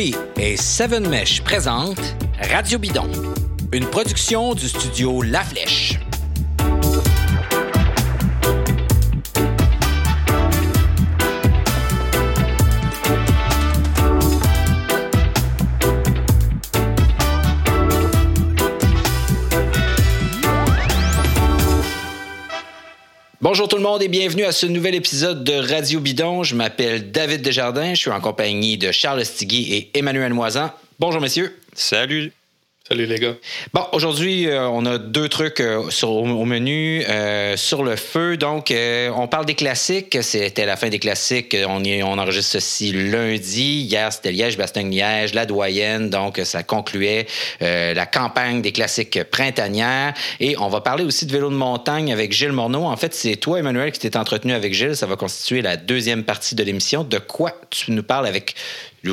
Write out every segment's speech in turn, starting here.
Et Seven Mesh présentent Radio Bidon, une production du studio La Flèche. Bonjour tout le monde et bienvenue à ce nouvel épisode de Radio Bidon. Je m'appelle David Desjardins, je suis en compagnie de Charles Stigui et Emmanuel Moisan. Bonjour messieurs. Salut. Salut les gars. Bon, aujourd'hui, euh, on a deux trucs euh, au, menu euh, sur le feu. Donc, on parle des classiques. C'était la fin des classiques. On, enregistre ceci lundi. Hier, c'était Liège-Bastogne-Liège, la doyenne. Donc, ça concluait la campagne des classiques printanières. Et on va parler aussi de vélo de montagne avec Gilles Morneau. En fait, c'est toi, Emmanuel, qui t'es entretenu avec Gilles. Ça va constituer la deuxième partie de l'émission. De quoi tu nous parles avec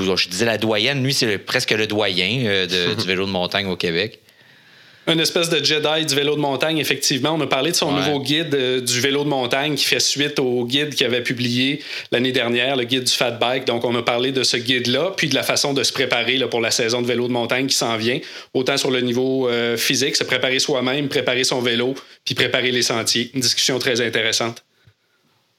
je disais la doyenne, lui, c'est presque le doyen euh, du vélo de montagne au Québec. Une espèce de Jedi du vélo de montagne, effectivement. On a parlé de son nouveau guide euh, du vélo de montagne qui fait suite au guide qu'il avait publié l'année dernière, le guide du fat bike. Donc, on a parlé de ce guide-là, puis de la façon de se préparer là, pour la saison de vélo de montagne qui s'en vient, autant sur le niveau euh, physique, se préparer soi-même, préparer son vélo, puis préparer les sentiers. Une discussion très intéressante.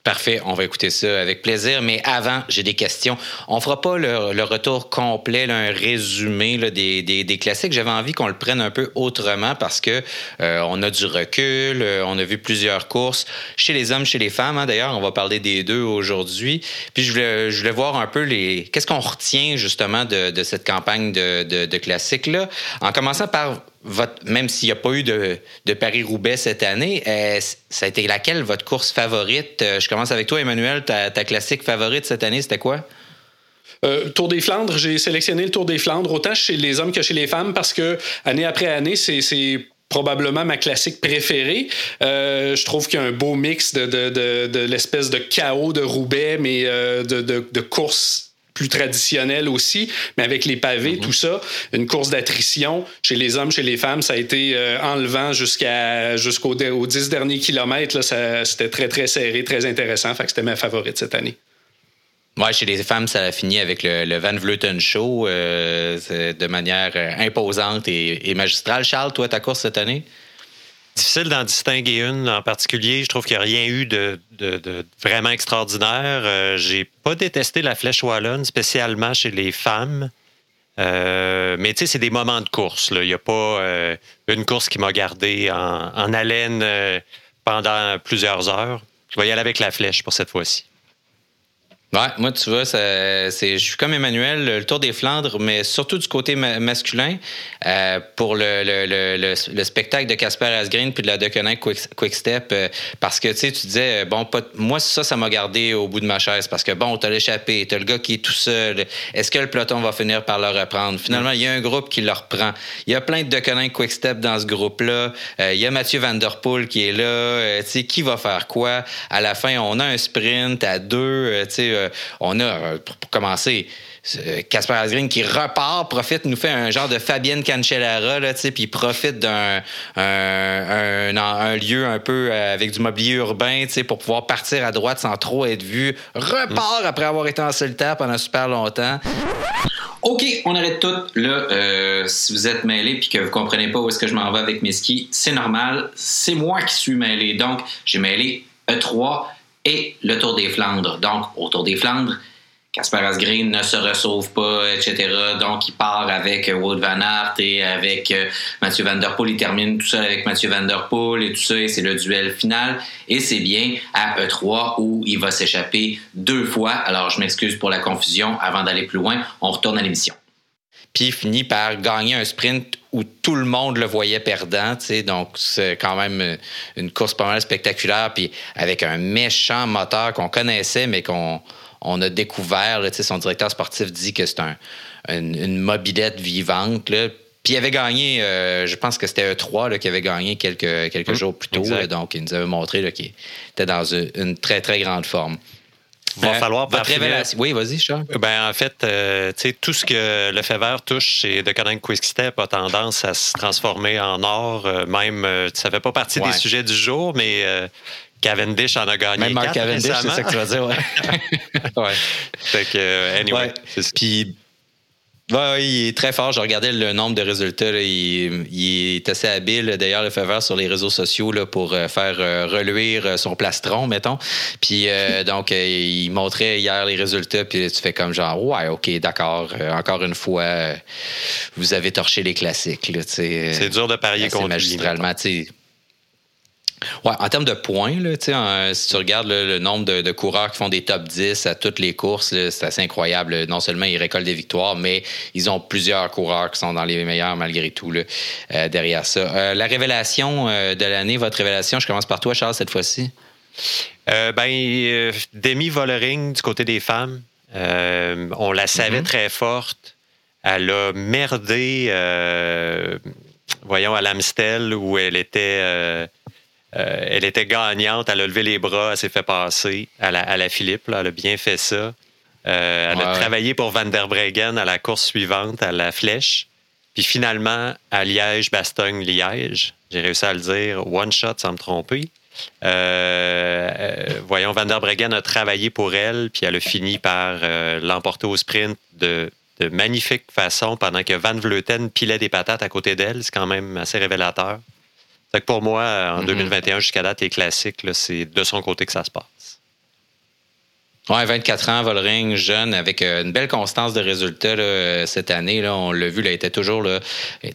Parfait, on va écouter ça avec plaisir. Mais avant, j'ai des questions. On fera pas le, retour complet, un résumé des, classiques. J'avais envie qu'on le prenne un peu autrement parce que euh, on a du recul, euh, on a vu plusieurs courses chez les hommes, chez les femmes. Hein. D'ailleurs, on va parler des deux aujourd'hui. Puis je voulais, voir un peu les qu'est-ce qu'on retient justement de, cette campagne de, de classiques là. En commençant par même s'il n'y a pas eu de, Paris-Roubaix cette année, euh, ça a été laquelle votre course favorite? Euh, je commence avec toi, Emmanuel. Ta, classique favorite cette année, c'était quoi? Euh, Tour des Flandres, j'ai sélectionné le Tour des Flandres, autant chez les hommes que chez les femmes, parce que année après année, c'est probablement ma classique préférée. je trouve qu'il y a un beau mix de, l'espèce de chaos de Roubaix, mais de, de, course plus traditionnel aussi, mais avec les pavés, mhm. tout ça, une course d'attrition chez les hommes, chez les femmes, ça a été euh, enlevant jusqu'à jusqu'aux 10 derniers kilomètres. C'était très, très serré, très intéressant. Fait que c'était ma favorite cette année. Ouais, chez les femmes, ça a fini avec le, Van Vleuten Show euh, de manière euh, imposante et, et magistrale. Charles, toi, ta course cette année? Difficile d'en distinguer une en particulier. Je trouve qu'il n'y a rien eu de, vraiment extraordinaire. Euh, j'ai pas détesté la flèche wallonne, spécialement chez les femmes. Euh, mais tu sais, c'est des moments de course. Il n'y a pas euh, une course qui m'a gardé en haleine pendant plusieurs heures. Je vais y aller avec la flèche pour cette fois-ci. Ouais, moi, tu vois, c'est, je suis comme Emmanuel, le Tour des Flandres, mais surtout du côté masculin, euh, pour le, le, le, spectacle de Casper Asgreen puis de la Deceuninck Quick, Step, euh, parce que, tu sais, tu disais, bon, pas, moi, ça, ça m'a gardé au bout de ma chaise, parce que, bon, t'as l'échappé, t'as le gars qui est tout seul, est-ce que le peloton va finir par le reprendre? Finalement, il y a un groupe qui le reprend. Il y a plein de Deceuninck Quick Step dans ce groupe-là. Euh, il y a Mathieu Van Der Poel qui est là. tu sais, qui va faire quoi? À la fin, on a un sprint à deux, tu sais, euh, on a, euh, pour, commencer, Casper Asgreen qui repart, profite, nous fait un genre de Fabienne Cancellara, là, puis profite d'un un, lieu un peu euh, avec du mobilier urbain, pour pouvoir partir à droite sans trop être vu. Repart après avoir été en solitaire pendant super longtemps. OK, on arrête tout. Là, si vous êtes mêlé puis que vous comprenez pas où est-ce que je m'en vais avec mes skis, c'est normal. C'est moi qui suis mêlé. Donc, j'ai mêlé E3 et le Tour des Flandres. Donc, au Tour des Flandres, Casper Asgreen ne se ressauve pas, etc. Donc, il part avec Wout Van Aert et avec euh, Mathieu Van Der Poel. Il termine tout seul avec Mathieu Van Der Poel et tout ça, et c'est le duel final. Et c'est bien à E3 où il va s'échapper deux fois. Alors, je m'excuse pour la confusion. Avant d'aller plus loin, on retourne à l'émission puis finit par gagner un sprint où tout le monde le voyait perdant. Donc, c'est quand même une course pas mal spectaculaire, puis avec un méchant moteur qu'on connaissait, mais qu'on on a découvert. Là, son directeur sportif dit que c'est un, une, mobilette vivante. Là. Puis il avait gagné, euh, je pense que c'était E3 qui avait gagné quelques, quelques mmh, jours plus tôt. donc, il nous avait montré qu'il était dans une très, très grande forme va euh, falloir votre révélation. Oui, vas-y, Charles. Ben, en fait, euh, sais, tout ce que le fait vert touche chez The Quick Quickstep a tendance à se transformer en or. Euh, même, ça fait pas partie des sujets du jour, mais Cavendish en a gagné. Même Mark Cavendish, c'est ça que tu vas dire, ouais. ouais. Fait que, anyway. Puis Oui, il est très fort. Je regardais le nombre de résultats. Il, est assez habile. D'ailleurs, le faveur sur les réseaux sociaux là, pour euh, faire euh, reluire euh, son plastron, mettons. Puis donc, il montrait hier les résultats. Puis tu fais comme genre, ouais, OK, d'accord. encore une fois, vous avez torché les classiques. C'est dur de parier contre magistralement. Ouais, en termes de points, là, si tu regardes le nombre de, coureurs qui font des top 10 à toutes les courses, c'est assez incroyable. Non seulement ils récoltent des victoires, mais ils ont plusieurs coureurs qui sont dans les meilleurs malgré tout là, euh, derrière ça. Euh, la révélation euh, de l'année, votre révélation, je commence par toi, Charles, cette fois-ci. ben, Demi Vollering du côté des femmes. on la savait mm-hmm. très forte. Elle a merdé, voyons, à l'Amstel où elle était elle était gagnante, elle a levé les bras, elle s'est fait passer à la, Philippe, elle a bien fait ça. Euh, elle a travaillé pour Van der Breggen à la course suivante, à la flèche. Puis finalement, à Liège-Bastogne-Liège, j'ai réussi à le dire, one shot sans me tromper. Euh, voyons, Van der Breggen a travaillé pour elle, puis elle a fini par l'emporter au sprint de, de, magnifique façon pendant que Van Vleuten pilait des patates à côté d'elle. C'est quand même assez révélateur pour moi, en 2021, mhm. jusqu'à date, les classiques, c'est de son côté que ça se passe. Oui, 24 ans, Volring, jeune, avec euh, une belle constance de résultats cette année. Là, on l'a vu, elle était toujours là,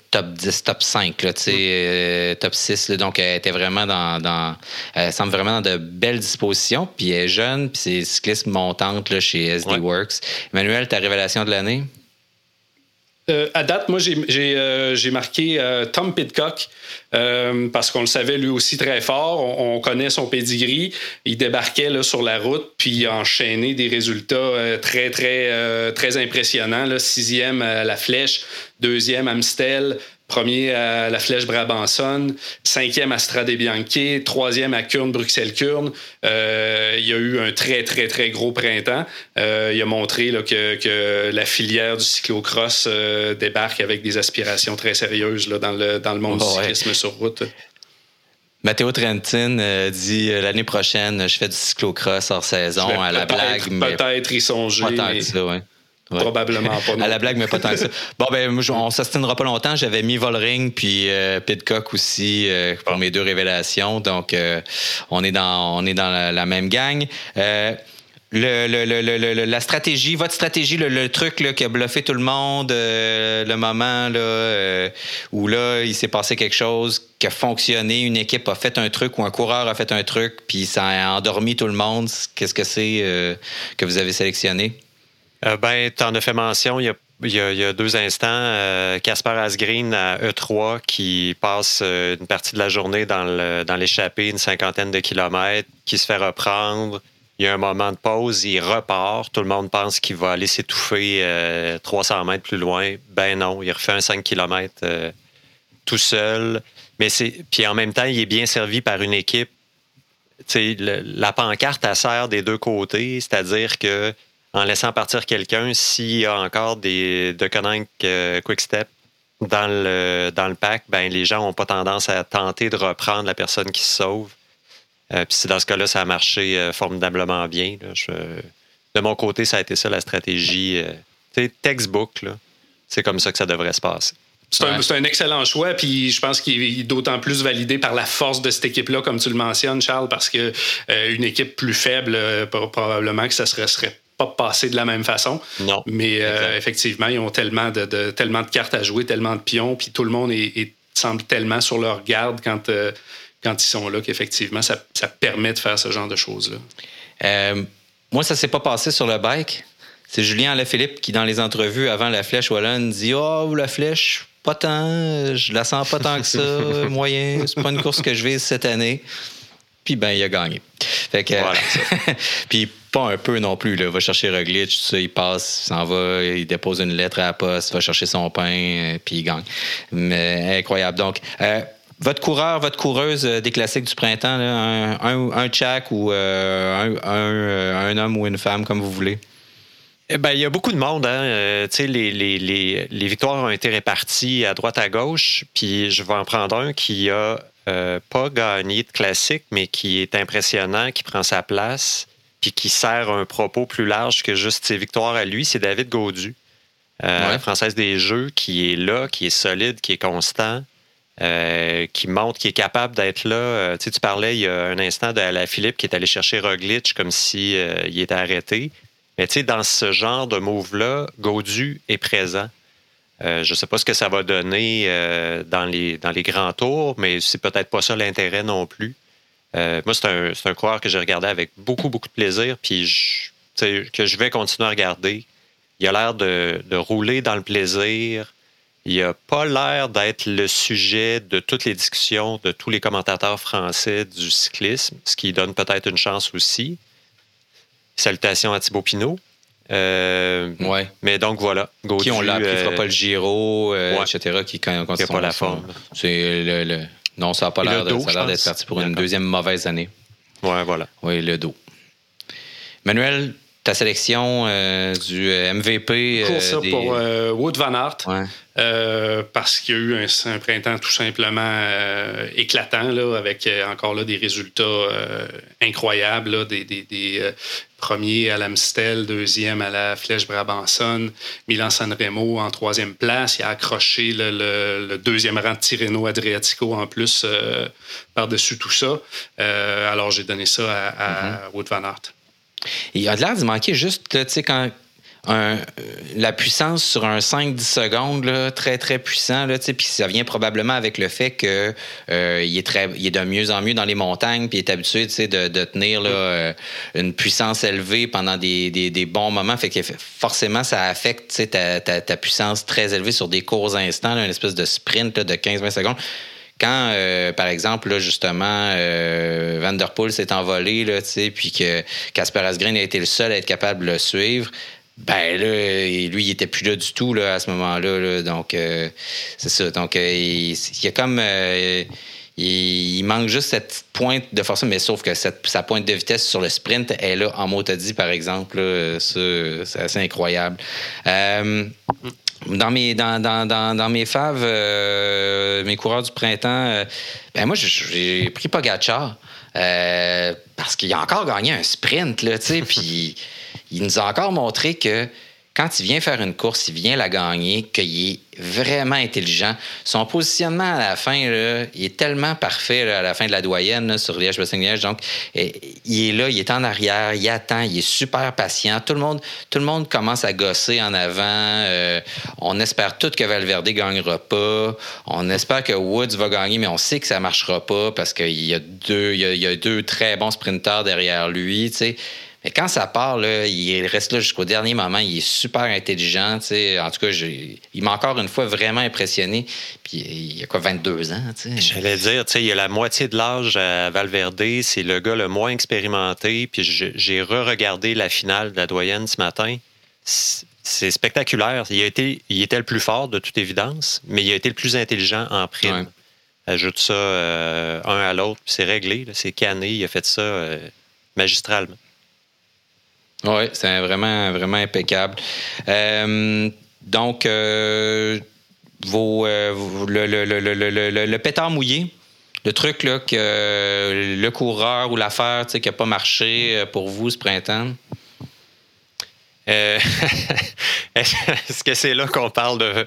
top 10, top 5, là, euh, top 6. donc, elle était vraiment dans, Elle semble vraiment dans de belles dispositions. Puis elle est jeune, puis c'est cycliste montante chez SD Works. Emmanuel, ta révélation de l'année? Euh, à date, moi, j'ai euh, marqué euh, Tom Pitcock parce qu'on le savait lui aussi très fort. On, connaît son pedigree. Il débarquait sur la route puis il a enchaîné des résultats très, très, très impressionnants. Sixième à la flèche, deuxième Amstel, Premier à la Flèche Brabanson, cinquième à Strade Bianchi, troisième à Kurn, Bruxelles-Kurn. Euh, il y a eu un très, très, très gros printemps. Euh, il a montré que, la filière du cyclocross euh, débarque avec des aspirations très sérieuses dans, le, dans le monde du cyclisme sur route. Matteo Trentin dit l'année prochaine, je fais du cyclocross hors saison à la blague. Peut-être y songer. Probablement pas. à la blague, mais pas tant que ça. Bon, ben, on s'astinera pas longtemps. J'avais mis Volring puis euh, Pitcock aussi euh, pour mes deux révélations. Donc, euh, on est dans, on est dans la, même gang. Le, le, la stratégie, votre stratégie, le, truc là, qui a bluffé tout le monde, le moment là, où là, il s'est passé quelque chose qui a fonctionné, une équipe a fait un truc ou un coureur a fait un truc, puis ça a endormi tout le monde. Qu'est-ce que c'est que vous avez sélectionné? Euh, ben, tu en as fait mention il y a, deux instants. Casper euh, Asgreen à E3 qui passe euh, une partie de la journée dans l'échappée, une cinquantaine de kilomètres, qui se fait reprendre. Il y a un moment de pause, il repart. Tout le monde pense qu'il va aller s'étouffer 300 mètres plus loin. Ben non, il refait un 5 km tout seul. Mais c'est puis en même temps, il est bien servi par une équipe. la pancarte, elle sert des deux côtés, c'est-à-dire que en laissant partir quelqu'un s'il y a encore des de euh, Quick Step dans le, dans le pack, ben, les gens n'ont pas tendance à tenter de reprendre la personne qui se sauve. Euh, puis dans ce cas-là, ça a marché euh, formidablement bien. de mon côté, ça a été ça la stratégie. textbook, c'est comme ça que ça devrait se passer. C'est un, excellent choix, puis je pense qu'il est d'autant plus validé par la force de cette équipe-là, comme tu le mentionnes, Charles, parce que une équipe plus faible, probablement que ça serait, serait pas passer de la même façon. Non. Mais euh, effectivement, ils ont tellement de, tellement de cartes à jouer, tellement de pions, puis tout le monde est, semble tellement sur leur garde quand, euh, quand ils sont là qu'effectivement, ça, permet de faire ce genre de choses-là. Euh, moi, ça s'est pas passé sur le bike. C'est Julien Alaphilippe qui, dans les entrevues avant la flèche Wallonne, dit Oh, la flèche, pas tant, je la sens pas tant que ça, moyen, c'est pas une course que je vise cette année. Puis ben, il a gagné. Fait que, voilà. puis pas un peu non plus. Là. Il va chercher Roglic, tout ça, il passe, il s'en va, il dépose une lettre à la poste, il va chercher son pain, euh, puis il gagne. Mais incroyable. Donc, euh, votre coureur, votre coureuse euh, des classiques du printemps, un, un, un tchak ou un, un, homme ou une femme, comme vous voulez? Eh ben, il y a beaucoup de monde. Hein? les, les, les, les, victoires ont été réparties à droite à gauche. Puis je vais en prendre un qui a pas gagné de classique, mais qui est impressionnant, qui prend sa place puis qui sert un propos plus large que juste ses victoires à lui, c'est David Gaudu. Française des Jeux, qui est là, qui est solide, qui est constant. qui montre qu'il est capable d'être là. tu, sais, tu parlais il y a un instant de la Philippe qui est allé chercher Roglic comme si il était arrêté. Mais tu sais, dans ce genre de move-là, Gaudu est présent. Euh, je ne sais pas ce que ça va donner euh, dans, les, dans les grands tours, mais c'est peut-être pas ça l'intérêt non plus. Euh, moi, c'est un, un, coureur que j'ai regardé avec beaucoup, beaucoup de plaisir, puis que je vais continuer à regarder. Il a l'air de, de, rouler dans le plaisir. Il n'a pas l'air d'être le sujet de toutes les discussions de tous les commentateurs français du cyclisme, ce qui donne peut-être une chance aussi. Salutations à Thibaut Pinot. Euh, ouais. Mais donc voilà. qui on l'a appris, fera pas le Giro, euh, etc. Qui quand, quand pas la forme. C'est le, non, ça n'a pas l'air d'être parti pour une deuxième mauvaise année. Ouais, voilà. Oui, le dos. Manuel, ta sélection euh, du MVP. Cours ça pour Wood Van Aert. parce qu'il y a eu un, printemps tout simplement éclatant, là, avec encore là, des résultats incroyables, des, des, premier à l'Amstel, deuxième à la Flèche Brabanson, Milan Sanremo en troisième place. Il a accroché le, deuxième rang de Tirreno Adriatico en plus euh, par-dessus tout ça. Euh, alors j'ai donné ça à, à mm-hmm. Wood Van Aert. Il a l'air de manquer juste, tu sais, quand, la puissance sur un 5-10 secondes, très, très puissant. Puis ça vient probablement avec le fait qu'il euh, est, est de mieux en mieux dans les montagnes, puis il est habitué de, tenir euh, une puissance élevée pendant des, bons moments. Fait que forcément, ça affecte ta, puissance très élevée sur des courts instants, là, une espèce de sprint de 15-20 secondes quand, euh, par exemple, justement, euh, s'est envolé, puis que Casper Asgreen a été le seul à être capable de le suivre, ben là, lui, il était plus là du tout là, à ce moment-là. donc, euh, c'est ça. Donc, euh, il, y a comme. Euh, il, manque juste cette pointe de force, mais sauf que sa pointe de vitesse sur le sprint est là en motadie, par exemple. c'est assez incroyable. dans mes, dans, dans, dans mes faves, mes coureurs du printemps, ben moi, j'ai pris Pogacar parce qu'il a encore gagné un sprint, là, tu sais, puis il nous a encore montré que quand il vient faire une course, il vient la gagner, qu'il est vraiment intelligent. Son positionnement à la fin, il est tellement parfait à la fin de la doyenne sur Liège-Bastogne-Liège. Donc, il est là, il est en arrière, il attend, il est super patient. Tout le monde, commence à gosser en avant. Euh, on espère tout que Valverde gagnera pas. On espère que Woods va gagner, mais on sait que ça marchera pas parce qu'il y a deux, il y a, deux très bons sprinteurs derrière lui. Mais quand ça part, là, il reste là jusqu'au dernier moment. Il est super intelligent. En tout cas, il m'a encore une fois vraiment impressionné. Puis il a quoi, 22 ans? J'allais dire, il a la moitié de l'âge à Valverde. C'est le gars le moins expérimenté. Puis j'ai re-regardé la finale de la doyenne ce matin. C'est spectaculaire. Il, a été, il était le plus fort, de toute évidence, mais il a été le plus intelligent en prime. Ajoute ça euh, un à l'autre, puis c'est réglé. C'est cané. Il a fait ça euh, magistralement. Oui, c'est vraiment, vraiment impeccable. Euh, donc, euh, vos, euh, le, le, le, le, pétard mouillé, le truc là, que le coureur ou l'affaire qui n'a pas marché pour vous ce printemps? Est-ce que c'est là qu'on parle de,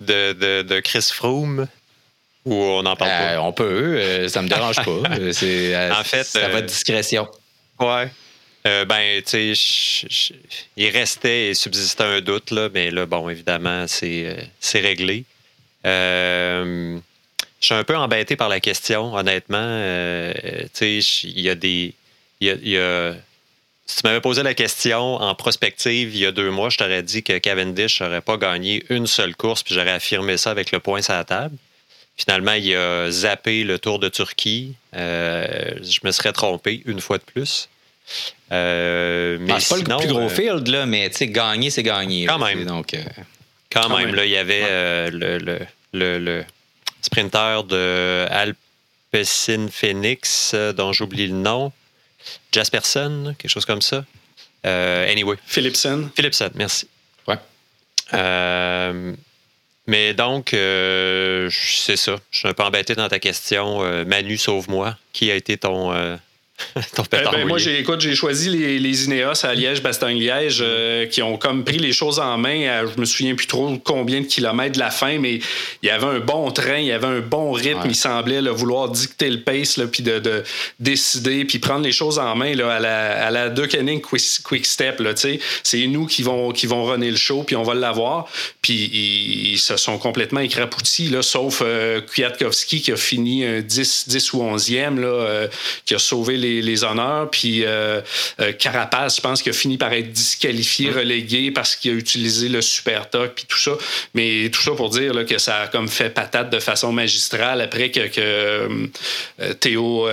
de, de, Chris Froome? Ou on en parle pas? on peut, ça me dérange pas. c'est, en fait, à votre discrétion. Ouais. Euh, ben, tu sais, il restait et subsistait un doute, là, mais là, bon, évidemment, c'est euh, réglé. Euh, je suis un peu embêté par la question, honnêtement. tu sais, il y a des. Y a, si tu m'avais posé la question en prospective il y a deux mois, je t'aurais dit que Cavendish n'aurait pas gagné une seule course, puis j'aurais affirmé ça avec le point sur la table. Finalement, il a zappé le Tour de Turquie. je me serais trompé une fois de plus. Euh, mais ah, c'est pas le plus gros euh, field, là, mais gagner, c'est gagner. Quand même. Donc, euh, quand, même, Là, il y avait le, le, le, sprinter de Alpecin Phoenix, dont j'oublie le nom. Jasperson, quelque chose comme ça. anyway. Philipson. Philipson, merci. Ouais. mais donc, c'est ça. Je suis un peu embêté dans ta question. Manu, sauve-moi. Qui a été ton Eh ben, moi, j'ai, écoute, j'ai choisi les, les Ineos à Liège, Bastogne-Liège, euh, qui ont comme pris les choses en main. À, je me souviens plus trop combien de kilomètres de la fin, mais il y avait un bon train, il y avait un bon rythme. Il semblait vouloir dicter le pace, puis de, de, décider, puis prendre les choses en main là, à la, à la Quick, quick Step. C'est nous qui vont, qui vont runner le show, puis on va l'avoir. Puis ils, se sont complètement écrapoutis, là, sauf euh, Kwiatkowski qui a fini un 10, 10 ou 11e, là, euh, qui a sauvé les, les honneurs. Puis euh, euh, Carapace, je pense, qu'il a fini par être disqualifié, relégué parce qu'il a utilisé le super toc, puis tout ça. Mais tout ça pour dire là, que ça a comme fait patate de façon magistrale après que, que Théo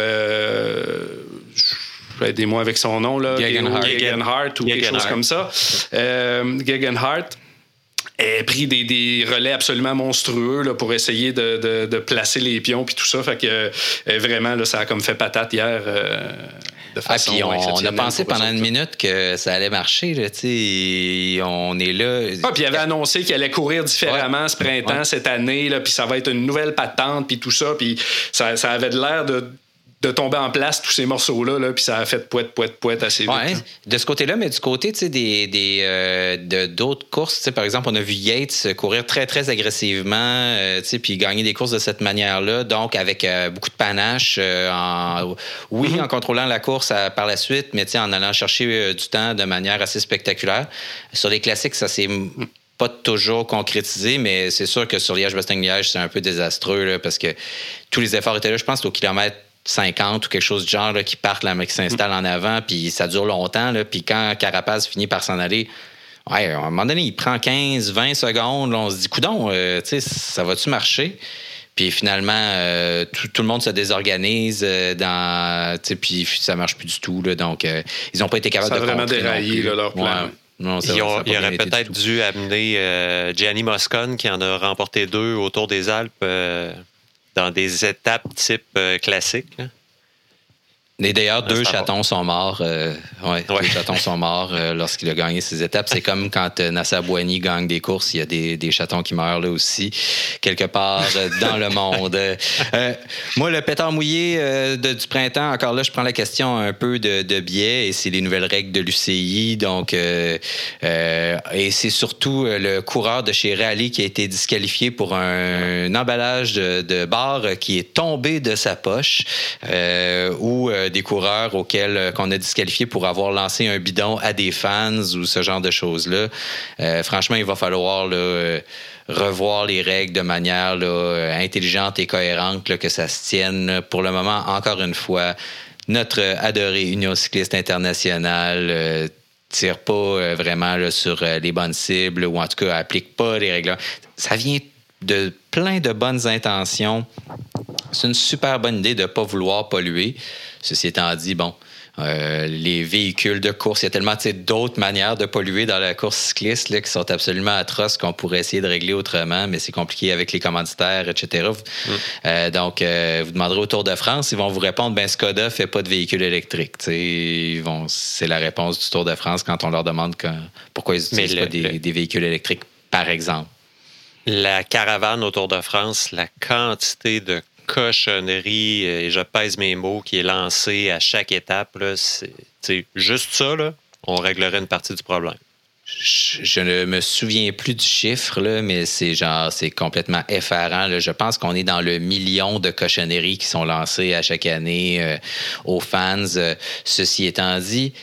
aidez-moi avec son nom, là. Gegenhardt ou quelque chose comme ça. Euh, Gegenhardt a pris des, des, relais absolument monstrueux là, pour essayer de, de, placer les pions puis tout ça. Fait que euh, vraiment, là, ça a comme fait patate hier. Euh, de façon ah, on, a pensé pendant une minute que ça allait marcher. Là, on est là. Ah, puis il avait annoncé qu'il allait courir différemment ce printemps, cette année, là, puis ça va être une nouvelle patente, puis tout ça. Puis ça, ça avait l'air de de tomber en place tous ces morceaux-là, là, puis ça a fait poète, poète, poète assez vite. Ouais, de ce côté-là, mais du côté des, des, euh, de, d'autres courses, par exemple, on a vu Yates courir très, très agressivement, euh, puis gagner des courses de cette manière-là, donc avec euh, beaucoup de panache, en, oui, mm-hmm. en contrôlant la course par la suite, mais en allant chercher du temps de manière assez spectaculaire. Sur les classiques, ça s'est pas toujours concrétisé, mais c'est sûr que sur Liège-Bastogne-Liège, c'est un peu désastreux parce que tous les efforts étaient là. Je pense au kilomètre 50 ou quelque chose du genre qui partent, là, mais qui s'installe en avant, puis ça dure longtemps. Là, puis quand Carapace finit par s'en aller, ouais, à un moment donné, il prend 15, 20 secondes. on se dit, coudon, euh, ça va-tu marcher? Puis finalement, euh, tout, le monde se désorganise euh, dans, puis ça marche plus du tout. Là, donc, ils n'ont pas été capables ça de vraiment déraillé leur plan. Non, ils, auraient peut-être dû amener Gianni Moscone, qui en a remporté deux autour des Alpes dans des étapes type euh, classique. Et d'ailleurs, deux chatons sont morts. Euh, ouais, Deux chatons sont morts euh, lorsqu'il a gagné ses étapes. C'est comme quand euh, Bouani gagne des courses, il y a des, des, chatons qui meurent là aussi, quelque part euh, dans le monde. moi, le pétard mouillé de, du printemps, encore là, je prends la question un peu de, de biais et c'est les nouvelles règles de l'UCI. Donc, et c'est surtout le coureur de chez Rally qui a été disqualifié pour un, emballage de, de bar qui est tombé de sa poche ou des coureurs auxquels euh, qu'on a disqualifiés pour avoir lancé un bidon à des fans ou ce genre de choses-là. Euh, franchement, il va falloir euh, revoir les règles de manière intelligente et cohérente, que ça se tienne. Pour le moment, encore une fois, notre adorée Union cycliste internationale tire pas vraiment sur les bonnes cibles ou en tout cas applique pas les règles. Ça vient de plein de bonnes intentions. C'est une super bonne idée de ne pas vouloir polluer. Ceci étant dit, bon, euh, les véhicules de course, il y a tellement d'autres manières de polluer dans la course cycliste là, qui sont absolument atroces qu'on pourrait essayer de régler autrement, mais c'est compliqué avec les commanditaires, etc. Mm. Euh, donc, euh, vous demanderez au Tour de France, ils vont vous répondre, ben Skoda fait pas de véhicules électriques. C'est la réponse du Tour de France quand on leur demande pourquoi ils n'utilisent pas des véhicules électriques, par exemple la caravane autour de France, la quantité de cochonneries, euh, et je pèse mes mots, qui est lancée à chaque étape, c'est juste ça, on réglerait une partie du problème. Je, ne me souviens plus du chiffre, mais c'est genre c'est complètement effarant. Je pense qu'on est dans le million de cochonneries qui sont lancées à chaque année euh, aux fans. Euh, ceci étant dit,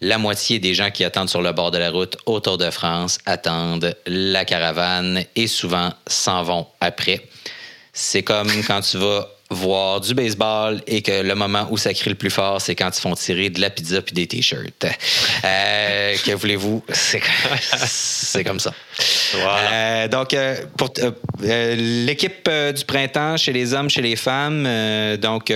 la moitié des gens qui attendent sur le bord de la route autour de France attendent la caravane et souvent s'en vont après. C'est comme quand tu vas voir du baseball et que le moment où ça crie le plus fort, c'est quand ils font tirer de la pizza puis des t-shirts. Euh, que voulez-vous? C'est comme ça. Euh, donc, euh, pour l'équipe du printemps chez les hommes, chez les femmes, donc,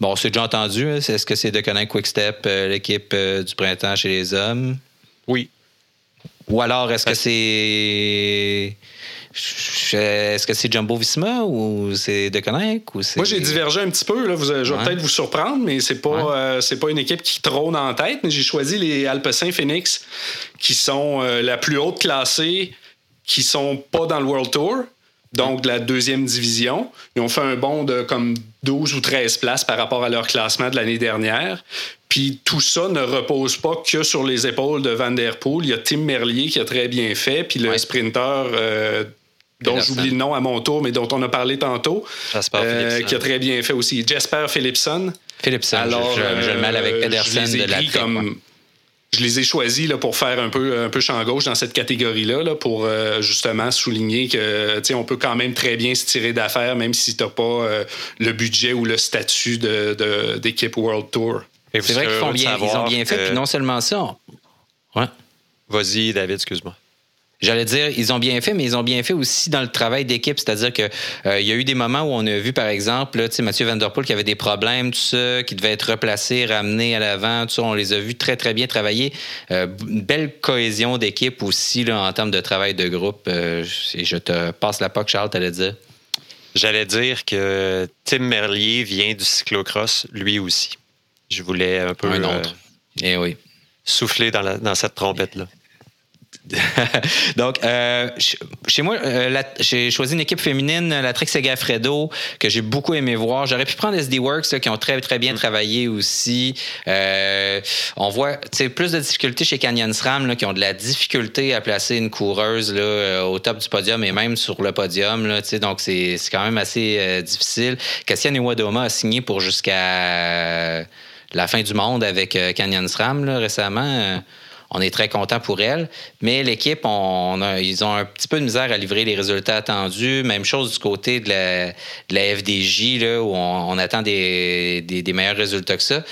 bon, c'est déjà entendu. Hein, est-ce que c'est de connaître Quick Step, l'équipe du printemps chez les hommes? Oui. Ou alors, est-ce que c'est est-ce que c'est Jumbo Visma ou c'est De ou Moi, j'ai divergé un petit peu. Là. Vous, je vais peut-être vous surprendre, mais c'est pas, euh, c'est pas une équipe qui trône en tête. Mais j'ai choisi les Alpecin Phoenix, qui sont euh, la plus haute classée, qui sont pas dans le World Tour. donc de la deuxième division. Ils ont fait un bond de comme 12 ou 13 places par rapport à leur classement de l'année dernière. Puis tout ça ne repose pas que sur les épaules de Van Der Poel. Il y a Tim Merlier qui a très bien fait, puis le sprinter euh, dont j'oublie le nom à mon tour, mais dont on a parlé tantôt, euh, qui a très bien fait aussi. Jasper Philipson. Philipson, Alors, je, le mal avec euh, Pedersen de la comme, je les ai choisis là, pour faire un peu, un peu champ gauche dans cette catégorie-là, là, pour euh, justement souligner que on peut quand même très bien se tirer d'affaires, même si tu n'as pas euh, le budget ou le statut d'équipe de, World Tour. C'est vrai qu'ils bien, ils ont bien fait, puis non seulement ça. Ouais. Vas-y, David, excuse-moi. J'allais dire, ils ont bien fait, mais ils ont bien fait aussi dans le travail d'équipe. C'est-à-dire que euh, il y a eu des moments où on a vu, par exemple, là, Mathieu Van Der Poel qui avait des problèmes, tout ça, qui devait être replacé, ramené à l'avant, tout ça. On les a vus très, très bien travailler. Euh, une belle cohésion d'équipe aussi là, en termes de travail de groupe. Euh, je te passe la POC, Charles, t'allais dire? J'allais dire que Tim Merlier vient du cyclocross, lui aussi. Je voulais un peu un autre. Eh oui. souffler dans, dans cette trompette-là. Donc, euh, chez moi, euh, j'ai choisi une équipe féminine, la Trek Segafredo, que j'ai beaucoup aimé voir. J'aurais pu prendre SD Works, qui ont très, très bien mm. travaillé aussi. Euh, on voit plus de difficultés chez Canyon SRAM, là, qui ont de la difficulté à placer une coureuse là, au top du podium et même sur le podium. Là, donc, c'est quand même assez difficile. Cassian Iwadoma a signé pour jusqu'à la fin du monde avec Canyon SRAM récemment on est très content pour elle. Mais l'équipe, on, ils ont un petit peu de misère à livrer les résultats attendus. Même chose du côté de la, FDJ, là, où on, attend des, des, meilleurs résultats que ça.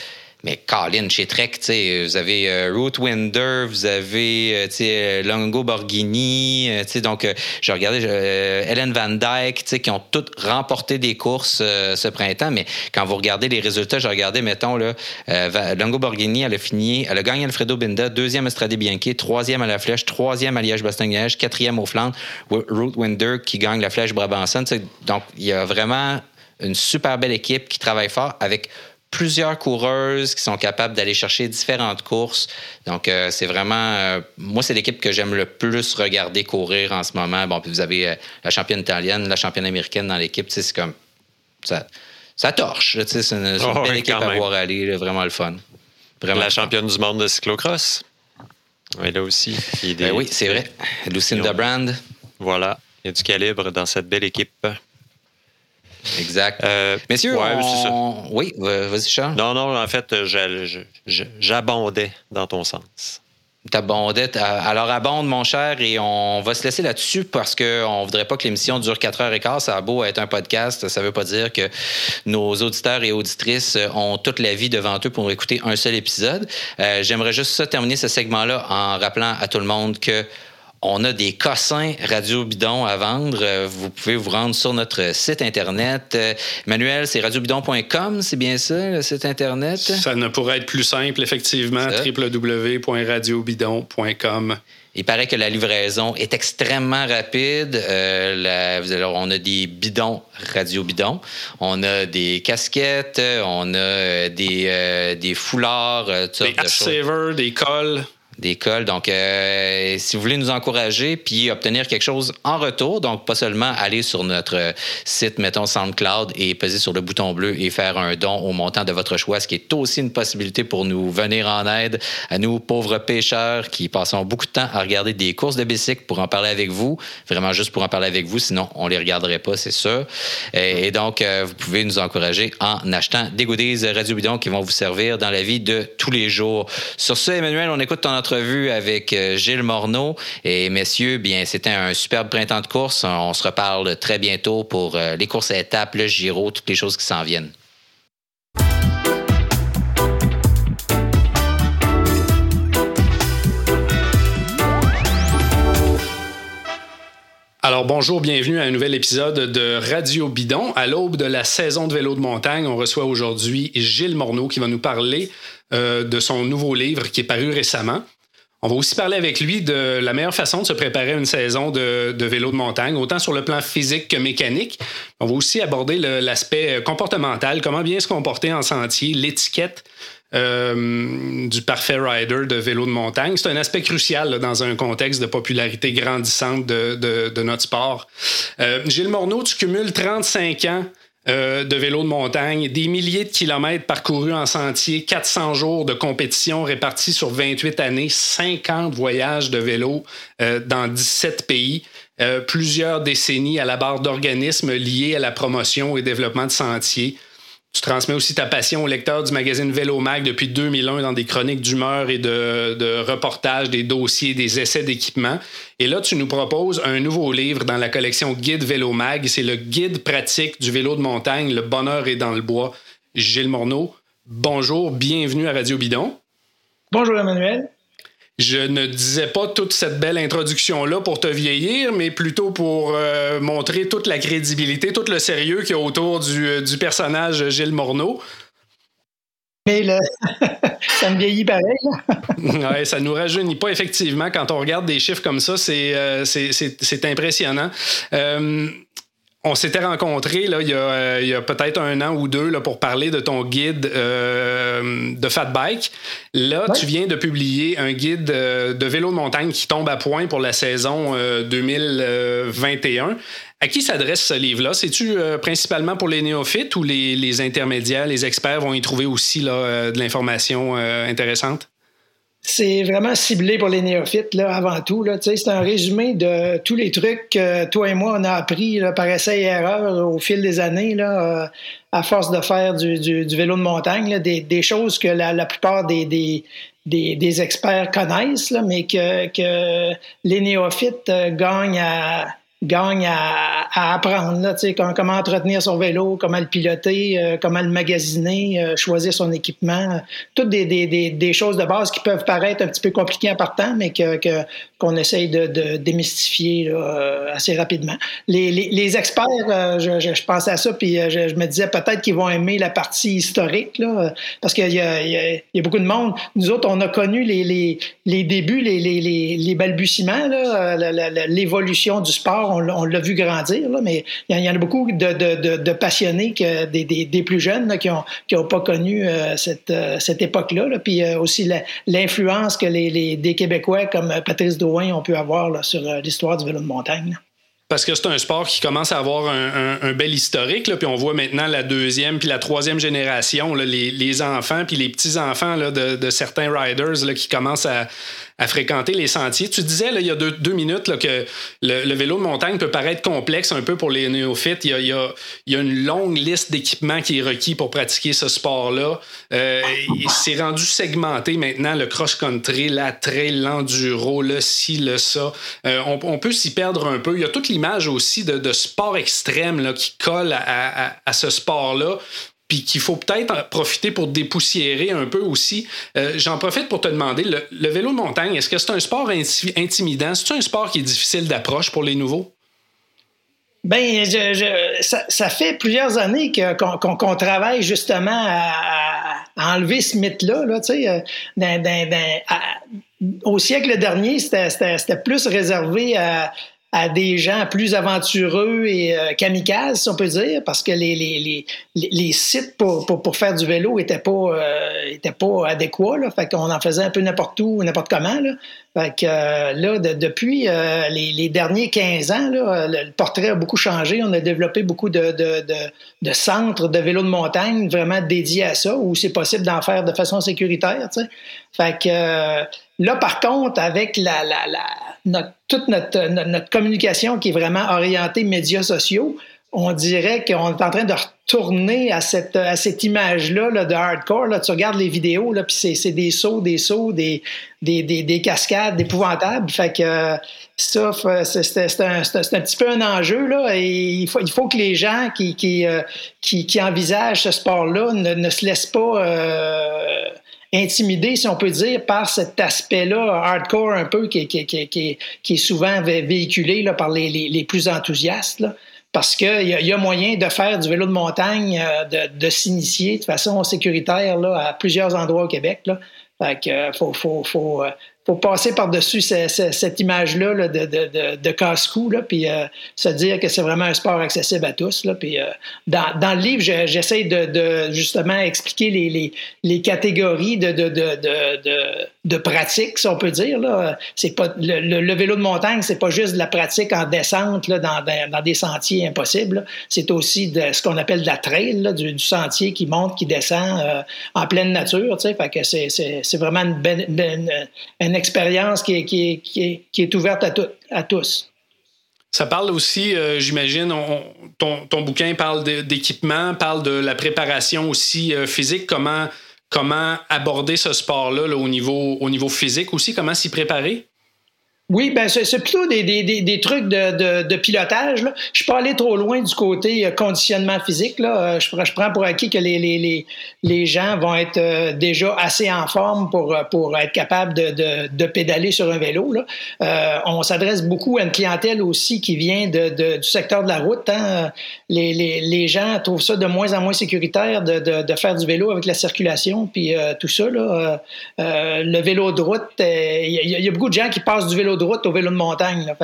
Mais Colin, chez Trek, vous avez euh, Ruth Winder, vous avez euh, euh, Longo Borghini, donc je regardais Helen Van Dyke, qui ont toutes remporté des courses ce printemps. Mais quand vous regardez les résultats, je regardais, mettons, là, Longo Borghini, elle a fini, elle a gagné Alfredo Binda, deuxième Estrade Bianchi, troisième à la Flèche, troisième à Liège-Bastogne-Liège, quatrième au Flandre. Ruth Winder qui gagne la Flèche Brabanson. Donc, il y a vraiment une super belle équipe qui travaille fort avec plusieurs coureuses qui sont capables d'aller chercher différentes courses. Donc, euh, c'est vraiment. Euh, moi, c'est l'équipe que j'aime le plus regarder courir en ce moment. Bon, puis vous avez euh, la championne italienne, la championne américaine dans l'équipe. C'est comme. Ça, ça torche. C'est une, oh, belle équipe à voir aller. vraiment le fun. Vraiment la championne du monde de cyclocross. Oui, là aussi. Ben oui, c'est vrai. Lucinda Brand. Voilà. Il y a du calibre dans cette belle équipe. Exact. Euh, Messieurs, oui, vas-y, Charles. Non, non, en fait, j'abondais dans ton sens. T'abondais. Alors, abonde, mon cher, et on va se laisser là-dessus parce qu'on ne voudrait pas que l'émission dure 4 heures et quart. Ça a beau être un podcast, ça ne veut pas dire que nos auditeurs et auditrices ont toute la vie devant eux pour écouter un seul épisode. Euh, j'aimerais juste terminer ce segment-là en rappelant à tout le monde que on a des cossins Radio Bidon à vendre. Euh, vous pouvez vous rendre sur notre site Internet. Euh, Manuel, c'est radiobidon.com, c'est bien ça, le site Internet? Ça ne pourrait être plus simple, effectivement. www.radiobidon.com. Il paraît que la livraison est extrêmement rapide. Euh, on a des bidons radio bidons, on a des casquettes, on a des, des foulards, des de des cols des Donc, euh, si vous voulez nous encourager puis obtenir quelque chose en retour, donc pas seulement aller sur notre site, mettons SoundCloud et peser sur le bouton bleu et faire un don au montant de votre choix, ce qui est aussi une possibilité pour nous venir en aide à nous pauvres pêcheurs qui passons beaucoup de temps à regarder des courses de bicycle pour en parler avec vous, vraiment juste pour en parler avec vous, sinon on les regarderait pas, c'est sûr. Et, donc, euh, vous pouvez nous encourager en achetant des goodies Radio Bidon qui vont vous servir dans la vie de tous les jours. Sur ce, Emmanuel, on écoute ton entrevue avec euh, Gilles Morneau. Et messieurs, bien, c'était un superbe printemps de course. On se reparle très bientôt pour euh, les courses à étapes, le Giro, toutes les choses qui s'en viennent. Alors bonjour, bienvenue à un nouvel épisode de Radio Bidon. À l'aube de la saison de vélo de montagne, on reçoit aujourd'hui Gilles Morneau qui va nous parler euh, de son nouveau livre qui est paru récemment. On va aussi parler avec lui de la meilleure façon de se préparer à une saison de, de vélo de montagne, autant sur le plan physique que mécanique. On va aussi aborder l'aspect comportemental, comment bien se comporter en sentier, l'étiquette euh, du parfait rider de vélo de montagne. C'est un aspect crucial dans un contexte de popularité grandissante de, notre sport. Euh, Gilles Morneau, tu cumules 35 ans euh, de vélo de montagne, des milliers de kilomètres parcourus en sentier, 400 jours de compétition répartis sur 28 années, 50 voyages de vélo dans 17 pays. plusieurs décennies à la barre d'organismes liés à la promotion et développement de sentiers. Tu transmets aussi ta passion au lecteur du magazine Vélo Mag depuis 2001 dans des chroniques d'humeur et de, reportages, des dossiers, des essais d'équipement. Et là, tu nous proposes un nouveau livre dans la collection Guide Vélo Mag. C'est le guide pratique du vélo de montagne, Le bonheur est dans le bois. Gilles Morneau, bonjour, bienvenue à Radio Bidon. Bonjour Emmanuel. Je ne disais pas toute cette belle introduction-là pour te vieillir, mais plutôt pour euh, montrer toute la crédibilité, tout le sérieux qu'il y a autour du, euh, personnage Gilles Morneau. Mais ça me vieillit pareil. ouais, ça nous rajeunit pas, effectivement. Quand on regarde des chiffres comme ça, c'est euh, impressionnant on s'était rencontrés là, il y a, euh, peut-être un an ou deux là, pour parler de ton guide euh, de fat bike. Là, tu viens de publier un guide euh, de vélo de montagne qui tombe à point pour la saison 2021. À qui s'adresse ce livre-là? C'est-tu principalement pour les néophytes ou les, les, intermédiaires, les experts vont y trouver aussi là, de l'information intéressante? C'est vraiment ciblé pour les néophytes, là, avant tout. Là. C'est un résumé de tous les trucs que toi et moi, on a appris là, par essai et erreur au fil des années, là, euh, à force de faire du, vélo de montagne, là, des, choses que la, plupart des, experts connaissent, là, mais que, que les néophytes euh, gagnent à gagne à, apprendre, là, comment, comment entretenir son vélo, comment le piloter, euh, comment le magasiner, euh, choisir son équipement. toutes des, des, des, choses de base qui peuvent paraître un petit peu compliquées en partant, mais que, que, qu'on essaye de, démystifier euh, assez rapidement. Les, les, les experts, je, je, pensais à ça, puis je, me disais peut-être qu'ils vont aimer la partie historique, là, parce qu'il y y a beaucoup de monde. Nous autres, on a connu les, les, les débuts, les, les, les balbutiements, l'évolution du sport on, l'a vu grandir, mais il y, en a beaucoup de, passionnés des, plus jeunes qui n'ont pas connu euh, euh, cette, époque-là. Puis euh, aussi l'influence que les, des Québécois comme Patrice Drouin ont pu avoir sur l'histoire du vélo de montagne parce que c'est un sport qui commence à avoir un, bel historique. Puis on voit maintenant la deuxième puis la troisième génération, les, enfants puis les petits-enfants de, de, certains riders qui commencent à, à fréquenter les sentiers. Tu disais il y a deux, minutes que le, vélo de montagne peut paraître complexe un peu pour les néophytes. Il y a, une longue liste d'équipements qui est requis pour pratiquer ce sport-là. Euh, c'est rendu segmenté maintenant, le cross-country, la trail, l'enduro, le ci, le ça. Euh, on, peut s'y perdre un peu. Il y a toute l'image aussi de, sport extrême qui colle à ce sport-là qu'il faut peut-être profiter pour dépoussiérer un peu aussi. Euh, j'en profite pour te demander, le, vélo de montagne, est-ce que c'est un sport intimidant? C'est un sport qui est difficile d'approche pour les nouveaux? Ben, ça, fait plusieurs années qu'on travaille justement à, enlever ce mythe-là. Là, euh, au siècle dernier, c'était plus réservé à, à des gens plus aventureux et euh, kamikazes, si on peut dire, parce que les, les, les, les sites pour, pour, pour, faire du vélo n'étaient pas, euh, étaient pas adéquats. Là. Fait qu'on en faisait un peu n'importe où, n'importe comment. Là. Fait que euh, là, depuis euh, les, les, derniers 15 ans, là, le, portrait a beaucoup changé. On a développé beaucoup de, de, de, de centres de vélo de montagne vraiment dédiés à ça, où c'est possible d'en faire de façon sécuritaire. sais. Fait que là, par contre, avec la, la, la notre, toute notre, notre, communication qui est vraiment orientée médias sociaux, on dirait qu'on est en train de retourner à cette, à cette image-là là, de hardcore. Là. Tu regardes les vidéos, là, puis c'est, des sauts, des sauts, des, des, des, des cascades épouvantables. Fait que ça, c'est, un, un, petit peu un enjeu. Là, et il, faut, il faut que les gens qui, qui, euh, qui, qui envisagent ce sport-là ne, ne se laissent pas... Euh, intimidé, si on peut dire, par cet aspect-là hardcore un peu qui, est souvent véhiculé par les, plus enthousiastes. Parce qu'il y, a moyen de faire du vélo de montagne, euh, de, s'initier de façon sécuritaire à plusieurs endroits au Québec. Euh, faut, euh, faut passer par-dessus cette image-là de, de, de, casse-cou, puis euh, se dire que c'est vraiment un sport accessible à tous. Là, puis, euh, dans, dans, le livre, j'essaie de, justement expliquer les, les, les catégories de, de, pratiques, si on peut dire. C'est pas, le, vélo de montagne, c'est pas juste de la pratique en descente dans, des sentiers impossibles. C'est aussi de ce qu'on appelle de la trail, du, sentier qui monte, qui descend euh, en pleine nature. C'est, vraiment une, expérience qui est, ouverte à, tous. Ça parle aussi, euh, j'imagine, ton, ton, bouquin parle d'équipement, parle de la préparation aussi euh, physique, comment, comment aborder ce sport-là au, niveau, au niveau physique aussi, comment s'y préparer? Oui, ben c'est plutôt des, des, des, trucs de, de, pilotage. Là. Je suis pas allé trop loin du côté euh, conditionnement physique. Là. Euh, je, prends pour acquis que les, les, les, gens vont être euh, déjà assez en forme pour, pour être capables de, de, pédaler sur un vélo. Là. On s'adresse beaucoup à une clientèle aussi qui vient du secteur de la route. Hein. Les, les, les, gens trouvent ça de moins en moins sécuritaire de, de, de faire du vélo avec la circulation puis tout ça. Là. le vélo de route, il y, y, a beaucoup de gens qui passent du vélo de route au vélo de montagne.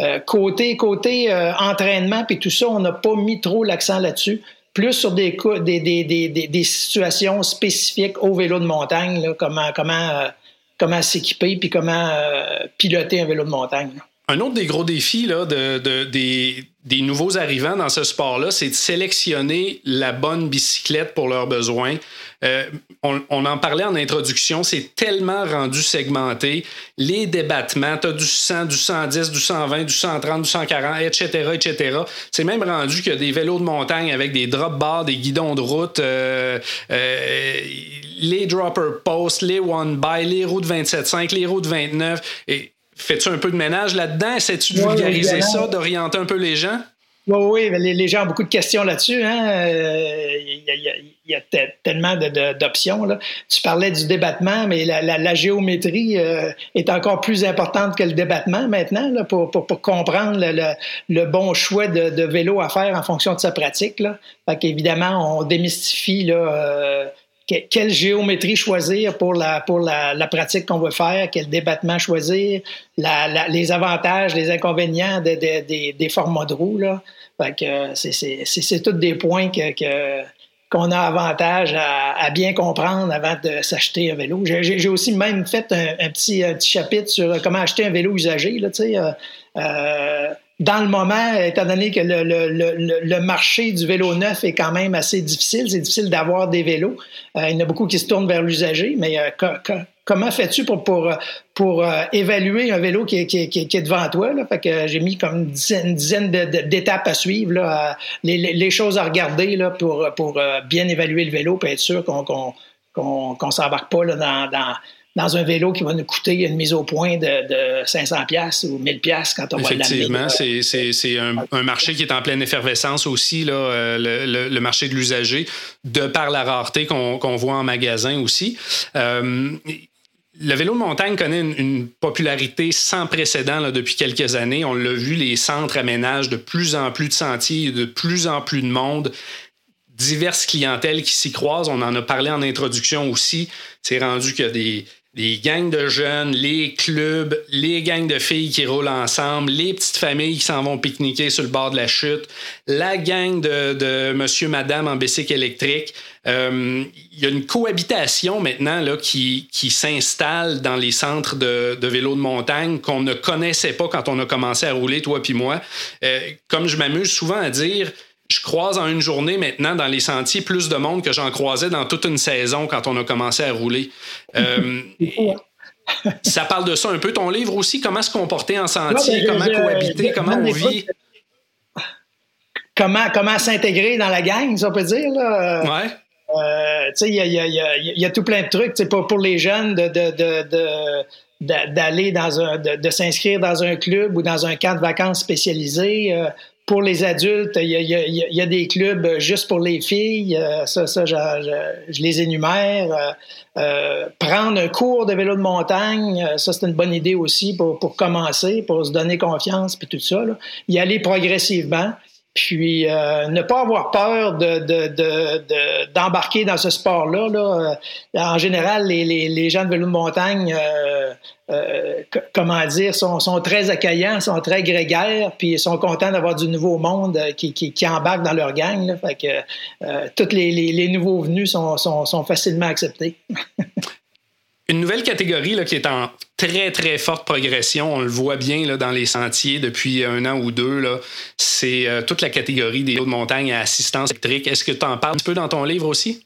Euh, côté côté euh, entraînement puis tout ça, on n'a pas mis trop l'accent là-dessus. Plus sur des, des, des, situations spécifiques au vélo de montagne, là, comment, comment, euh, comment s'équiper puis comment piloter un vélo de montagne. Un autre des gros défis là, de, de des, nouveaux arrivants dans ce sport-là, c'est de sélectionner la bonne bicyclette pour leurs besoins. On, on, en parlait en introduction, c'est tellement rendu segmenté. Les débattements, tu as du 100, du 110, du 120, du 130, du 140, etc., etc. C'est même rendu qu'il y a des vélos de montagne avec des drop bars, des guidons de route, euh, euh, les dropper posts, les one by, les roues de 27.5, les roues de 29. Et Fais-tu un peu de ménage là-dedans? Essaies-tu de vulgariser ça, d'orienter un peu les gens? Oui, oui, les, gens ont beaucoup de questions là-dessus. Hein? Euh, il y, a, tellement d'options. Tu parlais du débattement, mais la, géométrie euh, est encore plus importante que le débattement maintenant pour, comprendre le, bon choix de, vélo à faire en fonction de sa pratique. Là. Fait qu'évidemment, on démystifie là, euh, quelle géométrie choisir pour la, pour la, pratique qu'on veut faire, quel débattement choisir, les avantages, les inconvénients des formats de roue. C'est tous des points que, qu'on a avantage à, bien comprendre avant de s'acheter un vélo. J'ai aussi même fait un, petit, petit, chapitre sur comment acheter un vélo usagé. Là, euh, euh, dans le moment, étant donné que le, marché du vélo neuf est quand même assez difficile, c'est difficile d'avoir des vélos. Euh, il y en a beaucoup qui se tournent vers l'usager, mais euh, comment fais-tu pour, pour, pour euh, évaluer un vélo qui, est devant toi? Fait que j'ai mis comme une dizaine, d'étapes à suivre, les, choses à regarder pour, pour bien évaluer le vélo et être sûr qu'on qu'on s'embarque pas là, dans dans un vélo qui va nous coûter une mise au point de, 500 pièces ou 1000 pièces quand on va Effectivement, c'est un, un, marché qui est en pleine effervescence aussi, là, euh, le, marché de l'usager, de par la rareté qu'on voit en magasin aussi. Euh, le vélo de montagne connaît une, popularité sans précédent depuis quelques années. On l'a vu, les centres aménagent de plus en plus de sentiers, de plus en plus de monde diverses clientèles qui s'y croisent. On en a parlé en introduction aussi. C'est rendu qu'il y a des, les gangs de jeunes, les clubs, les gangs de filles qui roulent ensemble, les petites familles qui s'en vont pique-niquer sur le bord de la chute, la gang de, monsieur, madame en bicycle électrique. Euh, il y a une cohabitation maintenant là, qui, qui s'installe dans les centres de, vélos de montagne qu'on ne connaissait pas quand on a commencé à rouler, toi puis moi. Euh, comme je m'amuse souvent à dire, je croise en une journée maintenant dans les sentiers plus de monde que j'en croisais dans toute une saison quand on a commencé à rouler. Euh, ça parle de ça un peu. Ton livre aussi, comment se comporter en sentier, comment cohabiter, comment on vit? Comment, comment s'intégrer dans la gang, ça on peut dire. Là? Ouais. Euh, il y a, y, a, y a, tout plein de trucs pour, pour les jeunes de, de, de, d'aller dans un de, s'inscrire dans un club ou dans un camp de vacances spécialisé euh, pour les adultes, il y, a, des clubs juste pour les filles. Euh, ça, ça je, les énumère. Euh, prendre un cours de vélo de montagne, ça, c'est une bonne idée aussi pour, pour commencer, pour se donner confiance, puis tout ça. Y aller progressivement. Puis ne pas avoir peur de, d'embarquer dans ce sport-là. Là. En général, les, gens de vélo de montagne euh, comment dire, sont, très accueillants, sont très grégaires, puis sont contents d'avoir du nouveau monde euh, qui, embarque dans leur gang. Là, fait euh, tous les, nouveaux venus sont facilement acceptés. Une nouvelle catégorie qui est en très, très forte progression, on le voit bien dans les sentiers depuis un an ou deux, c'est toute la catégorie des hauts de montagne à assistance électrique. Est-ce que tu en parles un peu dans ton livre aussi?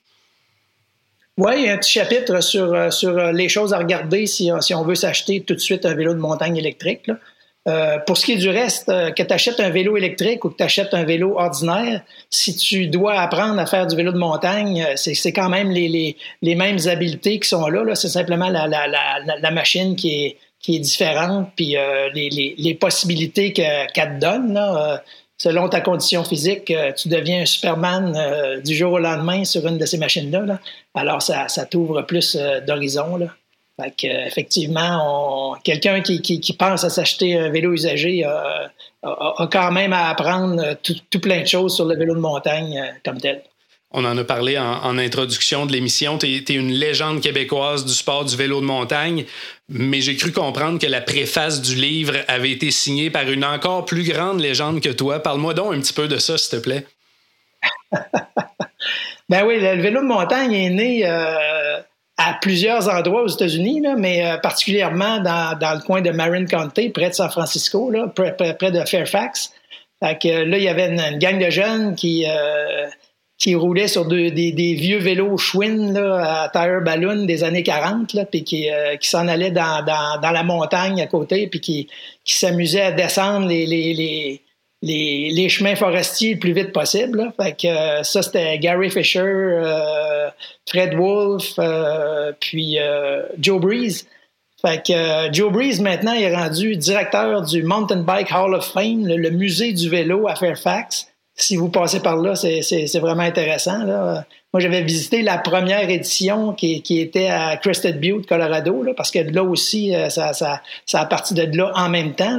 Oui, il y a un petit chapitre sur, euh, euh, les choses à regarder si on veut s'acheter tout de suite un vélo de montagne électrique. Euh, pour ce qui est du reste, que tu achètes un vélo électrique ou que tu achètes un vélo ordinaire, si tu dois apprendre à faire du vélo de montagne, c'est quand même les, mêmes habiletés qui sont là. C'est simplement la, machine qui est, différente, puis les, possibilités qu'elle te donne. Selon ta condition physique, euh, tu deviens un Superman euh, du jour au lendemain sur une de ces machines-là. Alors, ça, ça t'ouvre plus euh, d'horizon. effectivement, quelqu'un qui, pense à s'acheter un vélo usagé a, quand même à apprendre tout, plein de choses sur le vélo de montagne comme tel. On en a parlé en, introduction de l'émission. Tu es, une légende québécoise du sport du vélo de montagne, mais j'ai cru comprendre que la préface du livre avait été signée par une encore plus grande légende que toi. Parle-moi donc un petit peu de ça, s'il te plaît. ben oui, le, vélo de montagne est né euh, à plusieurs endroits aux États-Unis, mais euh, particulièrement dans, le coin de Marin County, près de San Francisco, près, de Fairfax. là, il y avait une, gang de jeunes qui euh, qui roulait sur des, vieux vélos Schwinn là, à tire balloon des années 40, là, puis qui, euh, qui s'en allait dans, dans, la montagne à côté, puis qui, qui s'amusait à descendre les, les, les, les, chemins forestiers le plus vite possible. Euh, ça, c'était Gary Fisher, euh, Fred Wolf, puis Joe Breeze. Fait Joe Breeze, maintenant, est rendu directeur du Mountain Bike Hall of Fame, le musée du vélo à Fairfax si vous passez par là, c'est vraiment intéressant. Moi, j'avais visité la première édition qui, était à Crested Butte, Colorado, parce que là aussi, euh, ça, a parti de là en même temps.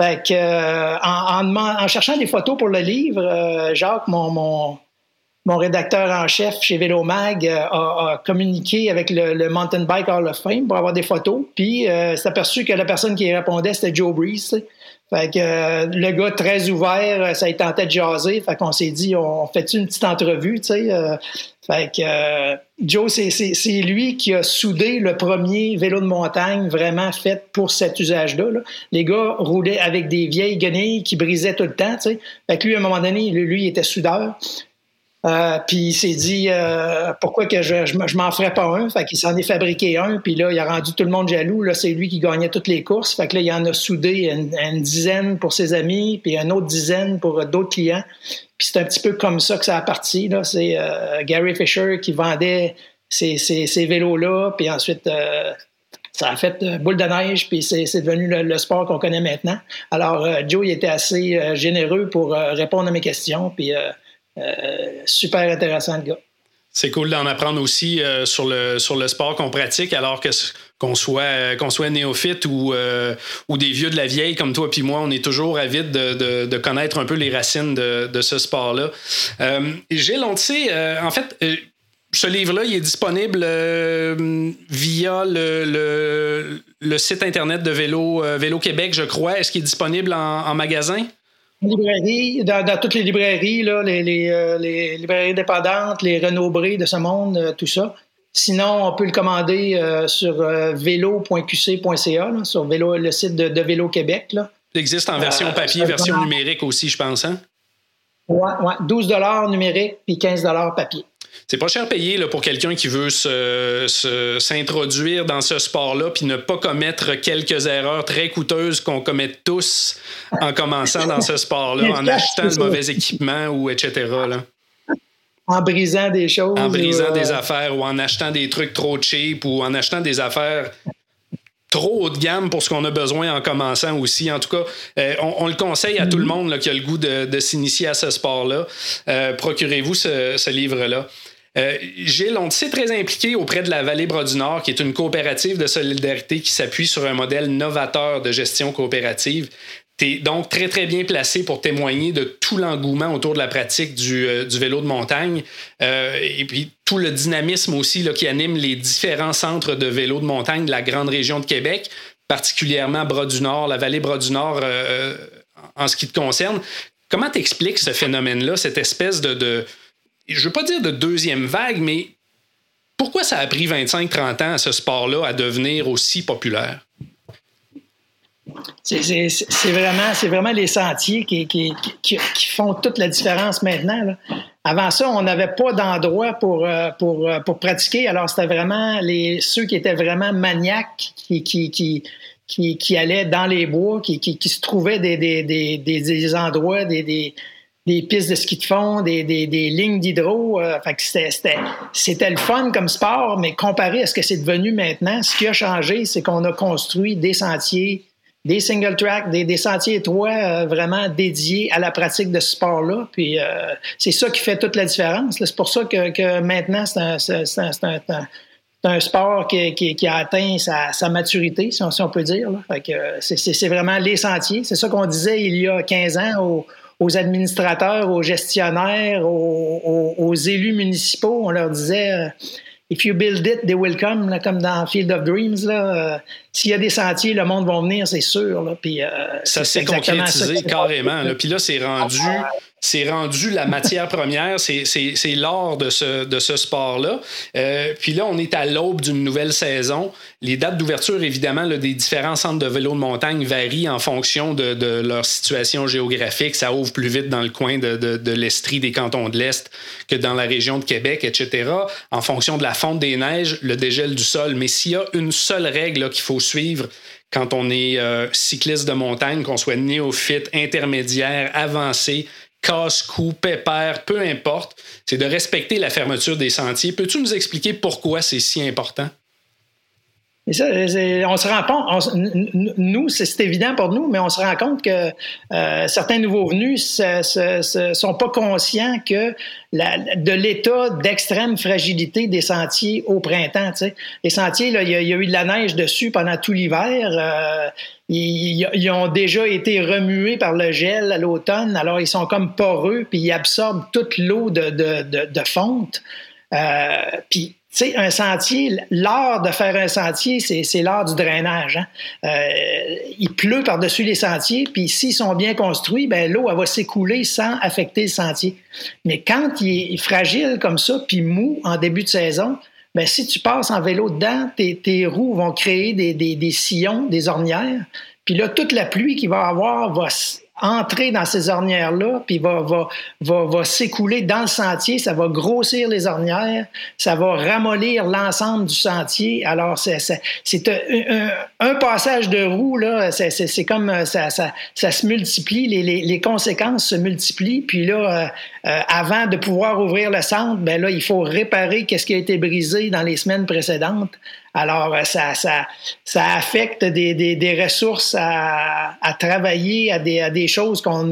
Fait que, euh, en, en, cherchant des photos pour le livre, euh, Jacques, mon, mon, mon, rédacteur en chef chez Vélomag, a, a, communiqué avec le, Mountain Bike Hall of Fame pour avoir des photos. Puis, s'est aperçu que la personne qui répondait, c'était Joe Breeze. Fait que euh, le gars très ouvert, euh, ça a tenté de jaser. Fait qu'on s'est dit, on fait une petite entrevue. Euh, fait que Joe, c'est lui qui a soudé le premier vélo de montagne vraiment fait pour cet usage-là. Les gars roulaient avec des vieilles guenilles qui brisaient tout le temps. Fait que lui, à un moment donné, lui, il était soudeur. Euh, puis il s'est dit euh, pourquoi que je, m'en ferais pas un? Fait qu'il s'en est fabriqué un. Puis là, il a rendu tout le monde jaloux. Là, c'est lui qui gagnait toutes les courses. Fait que là, il en a soudé une, dizaine pour ses amis, puis une autre dizaine pour d'autres clients. Puis c'est un petit peu comme ça que ça a parti. C'est euh, Gary Fisher qui vendait ces, vélos-là. Puis ensuite, ça a fait boule de neige, puis c'est, devenu le, sport qu'on connaît maintenant. Alors, Joe, il était assez généreux pour répondre à mes questions. Puis super intéressant, le gars. C'est cool d'en apprendre aussi euh, sur, le, sur le sport qu'on pratique, alors que qu'on soit, euh, soit néophyte ou, ou des vieux de la vieille comme toi puis moi, on est toujours avide de, de, connaître un peu les racines de, de ce sport-là. Gilles, on sait, en fait, ce livre-là, il est disponible via le, le, site internet de Vélo, Vélo Québec, je crois. Est-ce qu'il est disponible en magasin? Librairies, dans, toutes les librairies, là, les, les, euh, les, librairies indépendantes, les Renault Bré de ce monde, euh, tout ça. Sinon, on peut le commander euh, sur vélo.qc.ca, sur vélo, le site de, Vélo Québec. Là. Il existe en version papier, version numérique aussi, je pense. Hein? Oui, ouais, 12 numérique puis 15 papier. C'est pas cher payé là, pour quelqu'un qui veut s'introduire dans ce sport-là puis ne pas commettre quelques erreurs très coûteuses qu'on commet tous en commençant dans ce sport-là, en achetant le mauvais équipement ou etc. En brisant des choses. En brisant des euh, affaires ou en achetant des trucs trop cheap ou en achetant des affaires trop haut de gamme pour ce qu'on a besoin en commençant aussi. En tout cas, euh, on, le conseille à tout le monde qui a le goût de, s'initier à ce sport-là. Euh, procurez-vous ce livre-là. Euh, Gilles, on te sait très impliqué auprès de la Vallée Bras du Nord, qui est une coopérative de solidarité qui s'appuie sur un modèle novateur de gestion coopérative. tu es donc très, très bien placé pour témoigner de tout l'engouement autour de la pratique du, du vélo de montagne et puis tout le dynamisme aussi qui anime les différents centres de vélo de montagne de la grande région de Québec, particulièrement Bras du Nord, la vallée Bras du Nord en ce qui te concerne. Comment t'expliques ce phénomène-là, cette espèce de, je veux pas dire de deuxième vague, mais pourquoi ça a pris 25-30 ans à ce sport-là à devenir aussi populaire? C'est vraiment, vraiment les sentiers qui, font toute la différence maintenant. Avant ça, on n'avait pas d'endroit pour, euh, euh, pour pratiquer. Alors, c'était vraiment les, ceux qui étaient vraiment maniaques qui, allaient dans les bois, qui, qui, se trouvaient des, des, des, des endroits, des, des, des, pistes de ski de fond, des, lignes d'hydro. Euh, c'était le fun comme sport, mais comparé à ce que c'est devenu maintenant, ce qui a changé, c'est qu'on a construit des sentiers, des single track, des, sentiers étroits euh, vraiment dédiés à la pratique de ce sport-là. Puis euh, c'est ça qui fait toute la différence. C'est pour ça que, que maintenant, c'est un, un c'est un sport qui, qui, a atteint sa, maturité, si on, peut dire. C'est vraiment les sentiers. C'est ça qu'on disait il y a 15 ans aux, administrateurs, aux gestionnaires, aux, élus municipaux. On leur disait euh, If you build it, they will come, comme dans Field of Dreams. Euh, s'il y a des sentiers, le monde va venir, c'est sûr. Puis, euh, ça s'est concrétisé carrément. Puis là, c'est rendu c'est rendu la matière première, c'est l'or de ce, de ce sport-là. Euh, puis là, on est à l'aube d'une nouvelle saison. Les dates d'ouverture, évidemment, des différents centres de vélo de montagne varient en fonction de, de, leur situation géographique. Ça ouvre plus vite dans le coin de, de, de l'Estrie, des cantons de l'Est, que dans la région de Québec, etc. En fonction de la fonte des neiges, le dégel du sol. Mais s'il y a une seule règle qu'il faut suivre, quand on est euh, cycliste de montagne, qu'on soit néophyte, intermédiaire, avancé, casse-cou, pépère, peu importe, c'est de respecter la fermeture des sentiers. Peux-tu nous expliquer pourquoi c'est si important? On se rend compte, nous, c'est évident pour nous, mais on se rend compte que euh, certains nouveaux venus ne sont pas conscients que de l'état d'extrême fragilité des sentiers au printemps. Les sentiers, il y, a eu de la neige dessus pendant tout l'hiver. Euh, ils, ont déjà été remués par le gel à l'automne, alors ils sont comme poreux, puis ils absorbent toute l'eau de, fonte. Euh, puis tu sais, un sentier, l'art de faire un sentier, c'est l'art du drainage. Hein. Euh, il pleut par-dessus les sentiers, puis s'ils sont bien construits, ben l'eau va s'écouler sans affecter le sentier. Mais quand il est fragile comme ça, puis mou en début de saison, ben si tu passes en vélo dedans, tes, roues vont créer des, sillons, des ornières. Puis là, toute la pluie qu'il va avoir va entrer dans ces ornières-là, puis va, va, va, va s'écouler dans le sentier, ça va grossir les ornières, ça va ramollir l'ensemble du sentier. Alors, c'est un, un, passage de roue, c'est comme euh, ça, ça, se multiplie, les, les, les, conséquences se multiplient, puis là, euh, euh, avant de pouvoir ouvrir le centre, ben là, il faut réparer qu'est-ce qui a été brisé dans les semaines précédentes. Alors, ça, ça, ça affecte des, des, des ressources à, à, travailler, à des, à des choses qu'on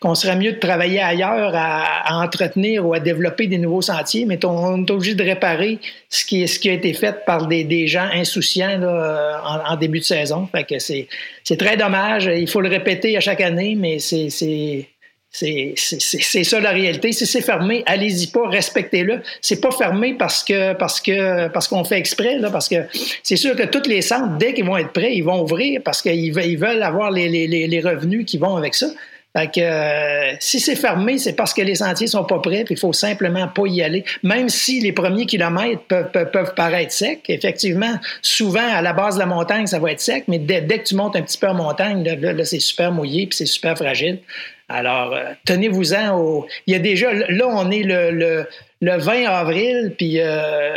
qu'on serait mieux de travailler ailleurs, à, entretenir ou à développer des nouveaux sentiers, mais on, est obligé de réparer ce qui, ce qui a été fait par des, des gens insouciants là, en, début de saison. Fait que c'est très dommage. Il faut le répéter à chaque année, mais c'est c'est ça la réalité. Si c'est fermé, allez-y pas, respectez-le. C'est pas fermé parce que parce que parce qu'on fait exprès là, parce que c'est sûr que tous les centres, dès qu'ils vont être prêts, ils vont ouvrir parce qu'ils ils veulent avoir les, les, les, revenus qui vont avec ça. Fait que euh, si c'est fermé, c'est parce que les sentiers sont pas prêts, puis il faut simplement pas y aller. Même si les premiers kilomètres peuvent, paraître secs, effectivement, souvent à la base de la montagne, ça va être sec, mais dès, que tu montes un petit peu en montagne, là, c'est super mouillé, puis c'est super fragile. Alors, euh, tenez-vous-en au. Il y a déjà. Là, on est le, le, le 20 avril, puis euh,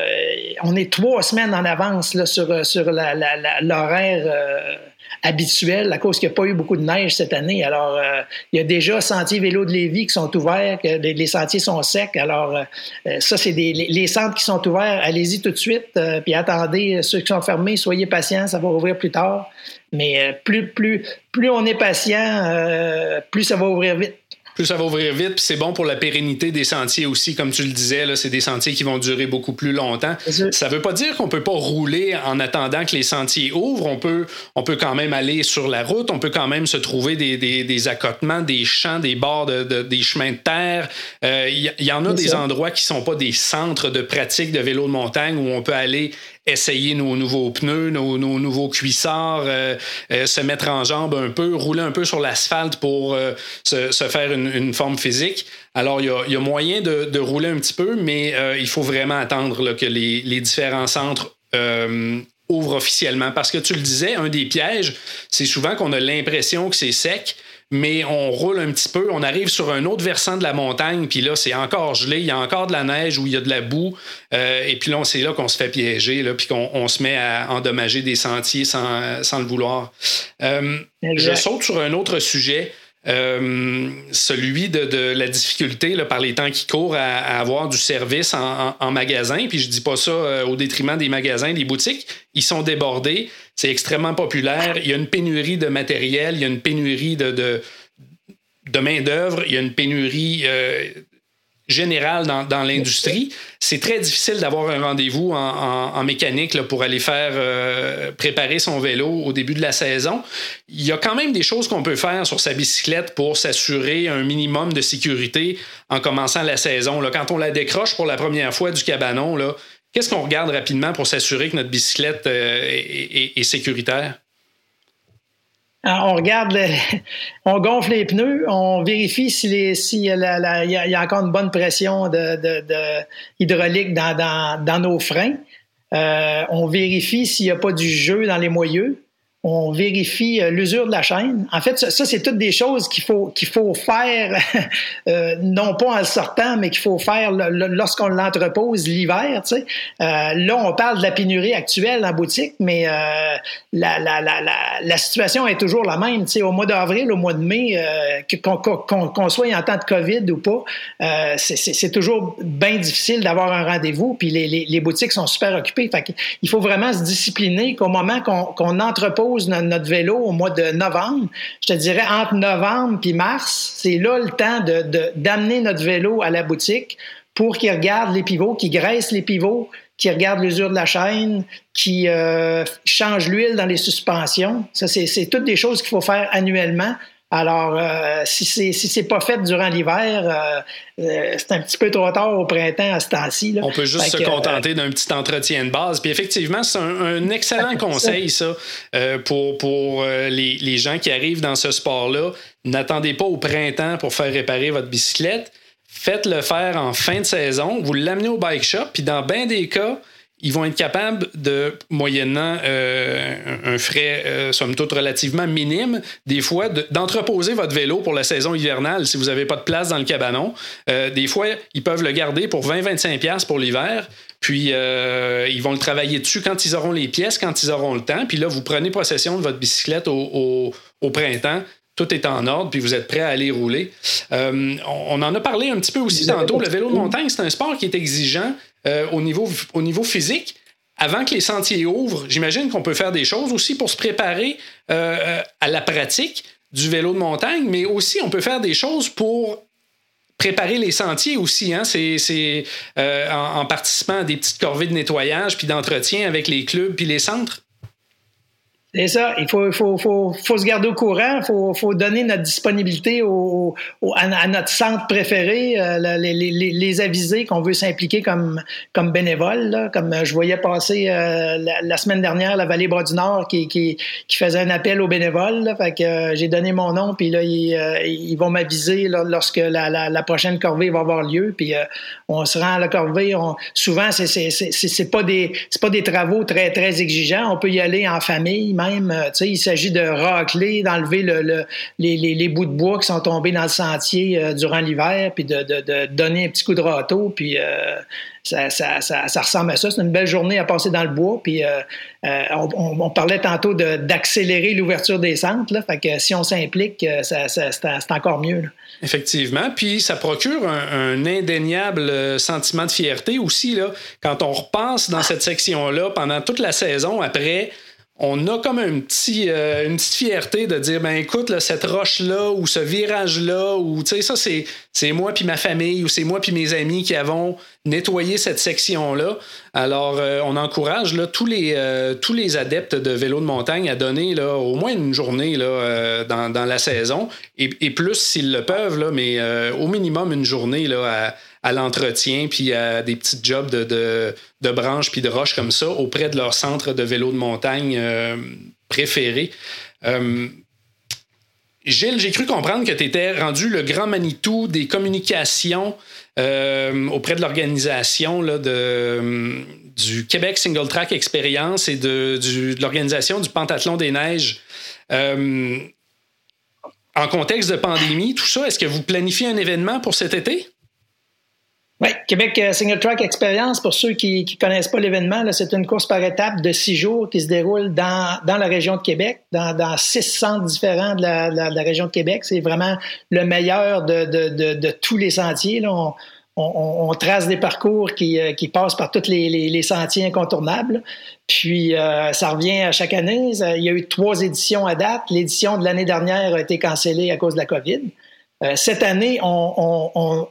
on est trois semaines en avance sur, l'horaire habituel à cause qu'il n'y a pas eu beaucoup de neige cette année. Alors, il y a déjà sentiers vélo de Lévis qui sont ouverts, que les, sentiers sont secs. Alors, ça, c'est des les, centres qui sont ouverts. Allez-y tout de suite, puis attendez ceux qui sont fermés. Soyez patients, ça va ouvrir plus tard. Mais plus, plus, plus on est patient, plus ça va ouvrir vite. Plus ça va ouvrir vite, puis c'est bon pour la pérennité des sentiers aussi, comme tu le disais, là, c'est des sentiers qui vont durer beaucoup plus longtemps. Ça veut pas dire qu'on peut pas rouler en attendant que les sentiers ouvrent. On peut, on peut quand même aller sur la route, on peut quand même se trouver des, des, des accotements, des champs, des bords, de, des chemins de terre. Il euh, y, y, en a des endroits qui sont pas des centres de pratique de vélo de montagne où on peut aller essayer nos nouveaux pneus, nos, nouveaux cuissards, euh, euh, se mettre en jambe un peu, rouler un peu sur l'asphalte pour euh, se, faire une, forme physique. Alors, il y a, moyen de, rouler un petit peu, mais il faut vraiment attendre que les, différents centres ouvrent officiellement. Parce que tu le disais, un des pièges, c'est souvent qu'on a l'impression que c'est sec, mais on roule un petit peu, on arrive sur un autre versant de la montagne, puis là, c'est encore gelé, il y a encore de la neige ou il y a de la boue, euh, et puis là, c'est là qu'on se fait piéger, là, puis qu'on se met à endommager des sentiers sans, le vouloir. Euh, je saute sur un autre sujet. Euh, celui de, la difficulté par les temps qui courent à, avoir du service en, magasin. Puis je dis pas ça euh, au détriment des magasins, des boutiques. Ils sont débordés. C'est extrêmement populaire. Il y a une pénurie de matériel, il y a une pénurie de, main-d'œuvre, il y a une pénurie euh, général dans, l'industrie, c'est très difficile d'avoir un rendez-vous en, mécanique pour aller faire euh, préparer son vélo au début de la saison. Il y a quand même des choses qu'on peut faire sur sa bicyclette pour s'assurer un minimum de sécurité en commençant la saison. Là, quand on la décroche pour la première fois du cabanon, qu'est-ce qu'on regarde rapidement pour s'assurer que notre bicyclette euh, est sécuritaire? on regarde, on gonfle les pneus, on vérifie s'il y, a encore une bonne pression hydraulique dans, nos freins. Euh, on vérifie s'il n'y a pas du jeu dans les moyeux on vérifie euh, l'usure de la chaîne. En fait, ça, c'est toutes des choses qu'il faut qu'il faut faire, euh, non pas en sortant, mais qu'il faut faire lorsqu'on l'entrepose l'hiver. Tu sais. Euh, là, on parle de la pénurie actuelle en boutique, mais la, la, la, la, situation est toujours la même. Tu sais. Au mois d'avril, au mois de mai, qu'on soit en temps de COVID ou pas, c'est toujours bien difficile d'avoir un rendez-vous. Puis les, les, les, boutiques sont super occupées. Fait il faut vraiment se discipliner qu'au moment qu'on entrepose notre vélo au mois de novembre, je te dirais entre novembre puis mars, c'est là le temps d'amener de, notre vélo à la boutique pour qu'il regarde les pivots, qu'il graisse les pivots, qu'il regarde l'usure de la chaîne, qui euh, change l'huile dans les suspensions. Ça, c'est toutes des choses qu'il faut faire annuellement alors, euh, si c'est si c'est pas fait durant l'hiver, euh, euh, c'est un petit peu trop tard au printemps à ce temps-ci. On peut juste se contenter d'un petit entretien de base. Puis effectivement, c'est un, excellent conseil, ça, pour, pour les, les, gens qui arrivent dans ce sport-là. N'attendez pas au printemps pour faire réparer votre bicyclette. Faites-le faire en fin de saison. Vous l'amenez au bike shop, puis dans bien des cas, ils vont être capables de, moyennant euh, un frais, euh, somme toute, relativement minime, des fois, d'entreposer votre vélo pour la saison hivernale si vous n'avez pas de place dans le cabanon. Euh, des fois, ils peuvent le garder pour 20-25$ pour l'hiver. Puis, ils vont le travailler dessus quand ils auront les pièces, quand ils auront le temps. Puis là, vous prenez possession de votre bicyclette au, printemps tout est en ordre, puis vous êtes prêt à aller rouler. on, en a parlé un petit peu aussi tantôt. Le vélo de montagne, c'est un sport qui est exigeant. Euh, au, niveau, au niveau physique, avant que les sentiers ouvrent, j'imagine qu'on peut faire des choses aussi pour se préparer euh, à la pratique du vélo de montagne, mais aussi on peut faire des choses pour préparer les sentiers aussi. Hein? C'est euh, en, en, participant à des petites corvées de nettoyage puis d'entretien avec les clubs puis les centres. C'est ça. Il faut, faut, faut, faut, se garder au courant. Il faut, faut, donner notre disponibilité au, à, notre centre préféré, euh, les, les, les, aviser qu'on veut s'impliquer comme, comme bénévole. Là. Comme euh, je voyais passer euh, la, semaine dernière la Vallée Bras du Nord qui, qui, qui faisait un appel aux bénévoles. Là. Fait que j'ai donné mon nom, puis là, ils, ils vont m'aviser lorsque la, la, prochaine corvée va avoir lieu. Puis on se rend à la corvée. On, souvent, c'est pas des c'est pas des travaux très, très exigeants. On peut y aller en famille Euh, il s'agit de racler, d'enlever le, les, bouts de bois qui sont tombés dans le sentier euh, durant l'hiver, puis de, donner un petit coup de râteau, puis euh, ça, ressemble à ça. C'est une belle journée à passer dans le bois, puis on, parlait tantôt d'accélérer l'ouverture des centres, là, fait que si on s'implique, c'est encore mieux. Effectivement, puis ça procure un, indéniable sentiment de fierté aussi, là, quand on repasse dans cette section-là pendant toute la saison après on a comme un petit, euh, une petite fierté de dire ben écoute cette roche là ou ce virage là ou tu sais ça c'est c'est moi puis ma famille ou c'est moi puis mes amis qui avons nettoyé cette section là alors euh, on encourage là tous les euh, tous les adeptes de vélo de montagne à donner là au moins une journée là dans, la saison et, et plus s'ils le peuvent là mais au minimum une journée là à à l'entretien, puis à des petits jobs de, branches puis de roches comme ça auprès de leur centre de vélo de montagne euh, préféré. Euh, Gilles, j'ai cru comprendre que tu étais rendu le grand Manitou des communications euh, auprès de l'organisation du Québec Single Track Experience et de, de l'organisation du Pentathlon des Neiges. en contexte de pandémie, tout ça, est-ce que vous planifiez un événement pour cet été? Oui, Québec euh, Single Track Experience, pour ceux qui ne connaissent pas l'événement, c'est une course par étapes de six jours qui se déroule dans, dans la région de Québec, dans, dans six centres différents de la, la, région de Québec. C'est vraiment le meilleur de, de, de, tous les sentiers. Là. On, on, trace des parcours qui, euh, qui passent par tous les, les, sentiers incontournables. Puis, euh, ça revient à chaque année. Il y a eu trois éditions à date. L'édition de l'année dernière a été cancellée à cause de la COVID. cette année, on, on,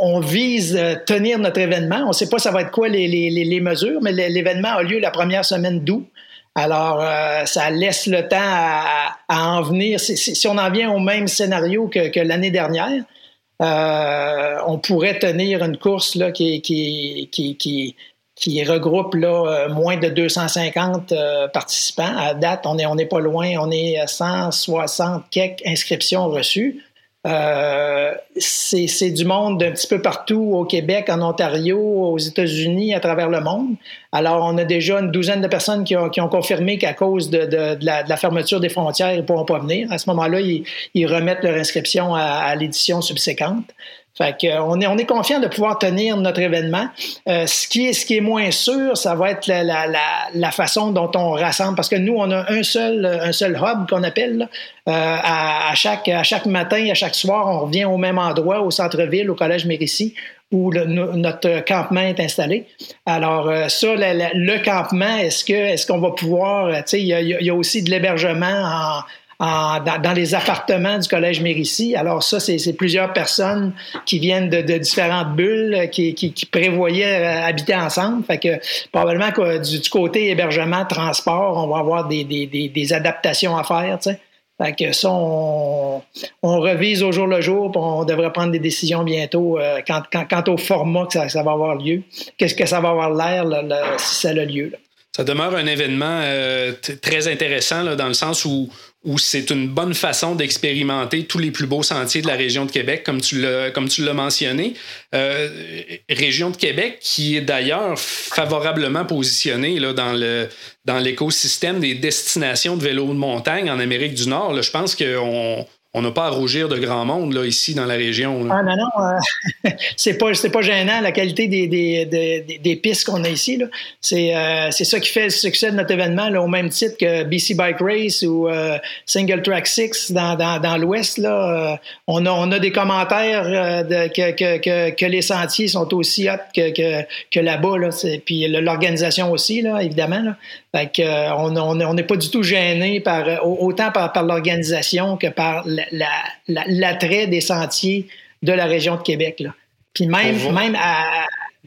on vise euh, tenir notre événement. On ne sait pas ça va être quoi les, mesures, mais l'événement a lieu la première semaine d'août. Alors, euh, ça laisse le temps à, en venir. Si, on en vient au même scénario que, l'année dernière, euh, on pourrait tenir une course là, qui, regroupe moins de 250 participants. À date, on n'est pas loin, on est à 160 quelques inscriptions reçues. Euh, c'est du monde d'un petit peu partout au Québec, en Ontario, aux États-Unis, à travers le monde. Alors, on a déjà une douzaine de personnes qui ont, confirmé qu'à cause de, la, fermeture des frontières, ils ne pourront pas venir. À ce moment-là, ils, remettent leur inscription à l'édition subséquente. Fait que, on est, on est confiant de pouvoir tenir notre événement. Euh, ce, qui est, ce qui est moins sûr, ça va être la, la, façon dont on rassemble, parce que nous, on a un seul, un seul hub qu'on appelle. Euh, à, chaque, à chaque matin, à chaque soir, on revient au même endroit, au centre-ville, au Collège Mérissi, où notre campement est installé. Alors, euh, ça, le, campement, est-ce que est-ce qu'on va pouvoir, tu sais, il y, y a, aussi de l'hébergement en dans, les appartements du Collège Mérissi. Alors ça, c'est plusieurs personnes qui viennent de, différentes bulles, qui, prévoyaient euh, habiter ensemble. Fait que probablement que du, côté hébergement, transport, on va avoir des, adaptations à faire. Fait que ça, on, revise au jour le jour, puis on devrait prendre des décisions bientôt euh, quant, au format que ça, va avoir lieu. Qu'est-ce que ça va avoir l'air si ça a lieu. Ça demeure un événement euh, très intéressant dans le sens où, où c'est une bonne façon d'expérimenter tous les plus beaux sentiers de la région de Québec, comme tu l'as, comme tu l'as mentionné. Euh, région de Québec qui est d'ailleurs favorablement positionnée là, dans, le, dans l'écosystème des destinations de vélo de montagne en Amérique du Nord. Là, je pense qu'on on n'a pas à rougir de grand monde là, ici dans la région. Ah non, non, euh, c'est pas, pas gênant la qualité des, des, pistes qu'on a ici. C'est, euh, c'est ça qui fait le succès de notre événement, au même titre que BC Bike Race ou euh, Single Track 6 dans, l'Ouest. On, a, des commentaires que, les sentiers sont aussi hot que, que, que là-bas. Là, puis l'organisation aussi, là, évidemment. Fait que, on n'est pas du tout gêné par, autant par, par l'organisation que par l'attrait des sentiers de la région de Québec. Là. Puis même, même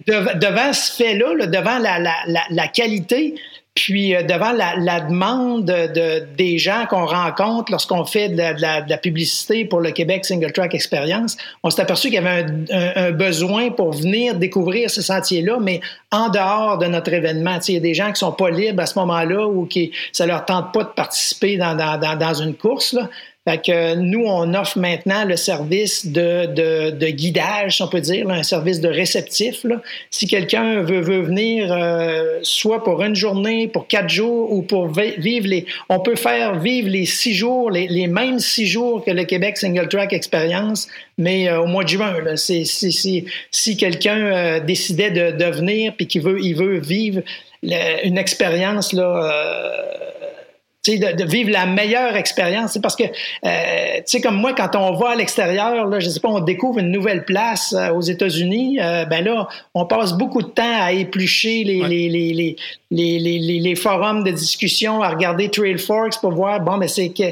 devant ce fait-là, devant la, qualité, puis euh, devant la, demande de, des gens qu'on rencontre lorsqu'on fait de la, publicité pour le Québec Single Track Experience, on s'est aperçu qu'il y avait un, besoin pour venir découvrir ce sentier-là, mais en dehors de notre événement. Il y a des gens qui sont pas libres à ce moment-là ou qui ça leur tente pas de participer dans, dans, dans une course. Là. Fait que nous, on offre maintenant le service de, de, de guidage, si on peut dire, un service de réceptif. Là. Si quelqu'un veut, veut venir, euh, soit pour une journée, pour quatre jours, ou pour vivre les... On peut faire vivre les six jours, les, les mêmes six jours que le Québec Single Track Experience, mais euh, au mois de juin. C'est, si, si quelqu'un euh, décidait de, de venir puis qu'il veut, il veut vivre une expérience là de, vivre la meilleure expérience. C'est parce que, euh, tu sais, comme moi, quand on va à l'extérieur, là, je sais pas, on découvre une nouvelle place euh, aux États-Unis, euh, ben là, on passe beaucoup de temps à éplucher les, les, les, les, les, les, forums de discussion, à regarder Trail Forks pour voir, bon, mais c'est que,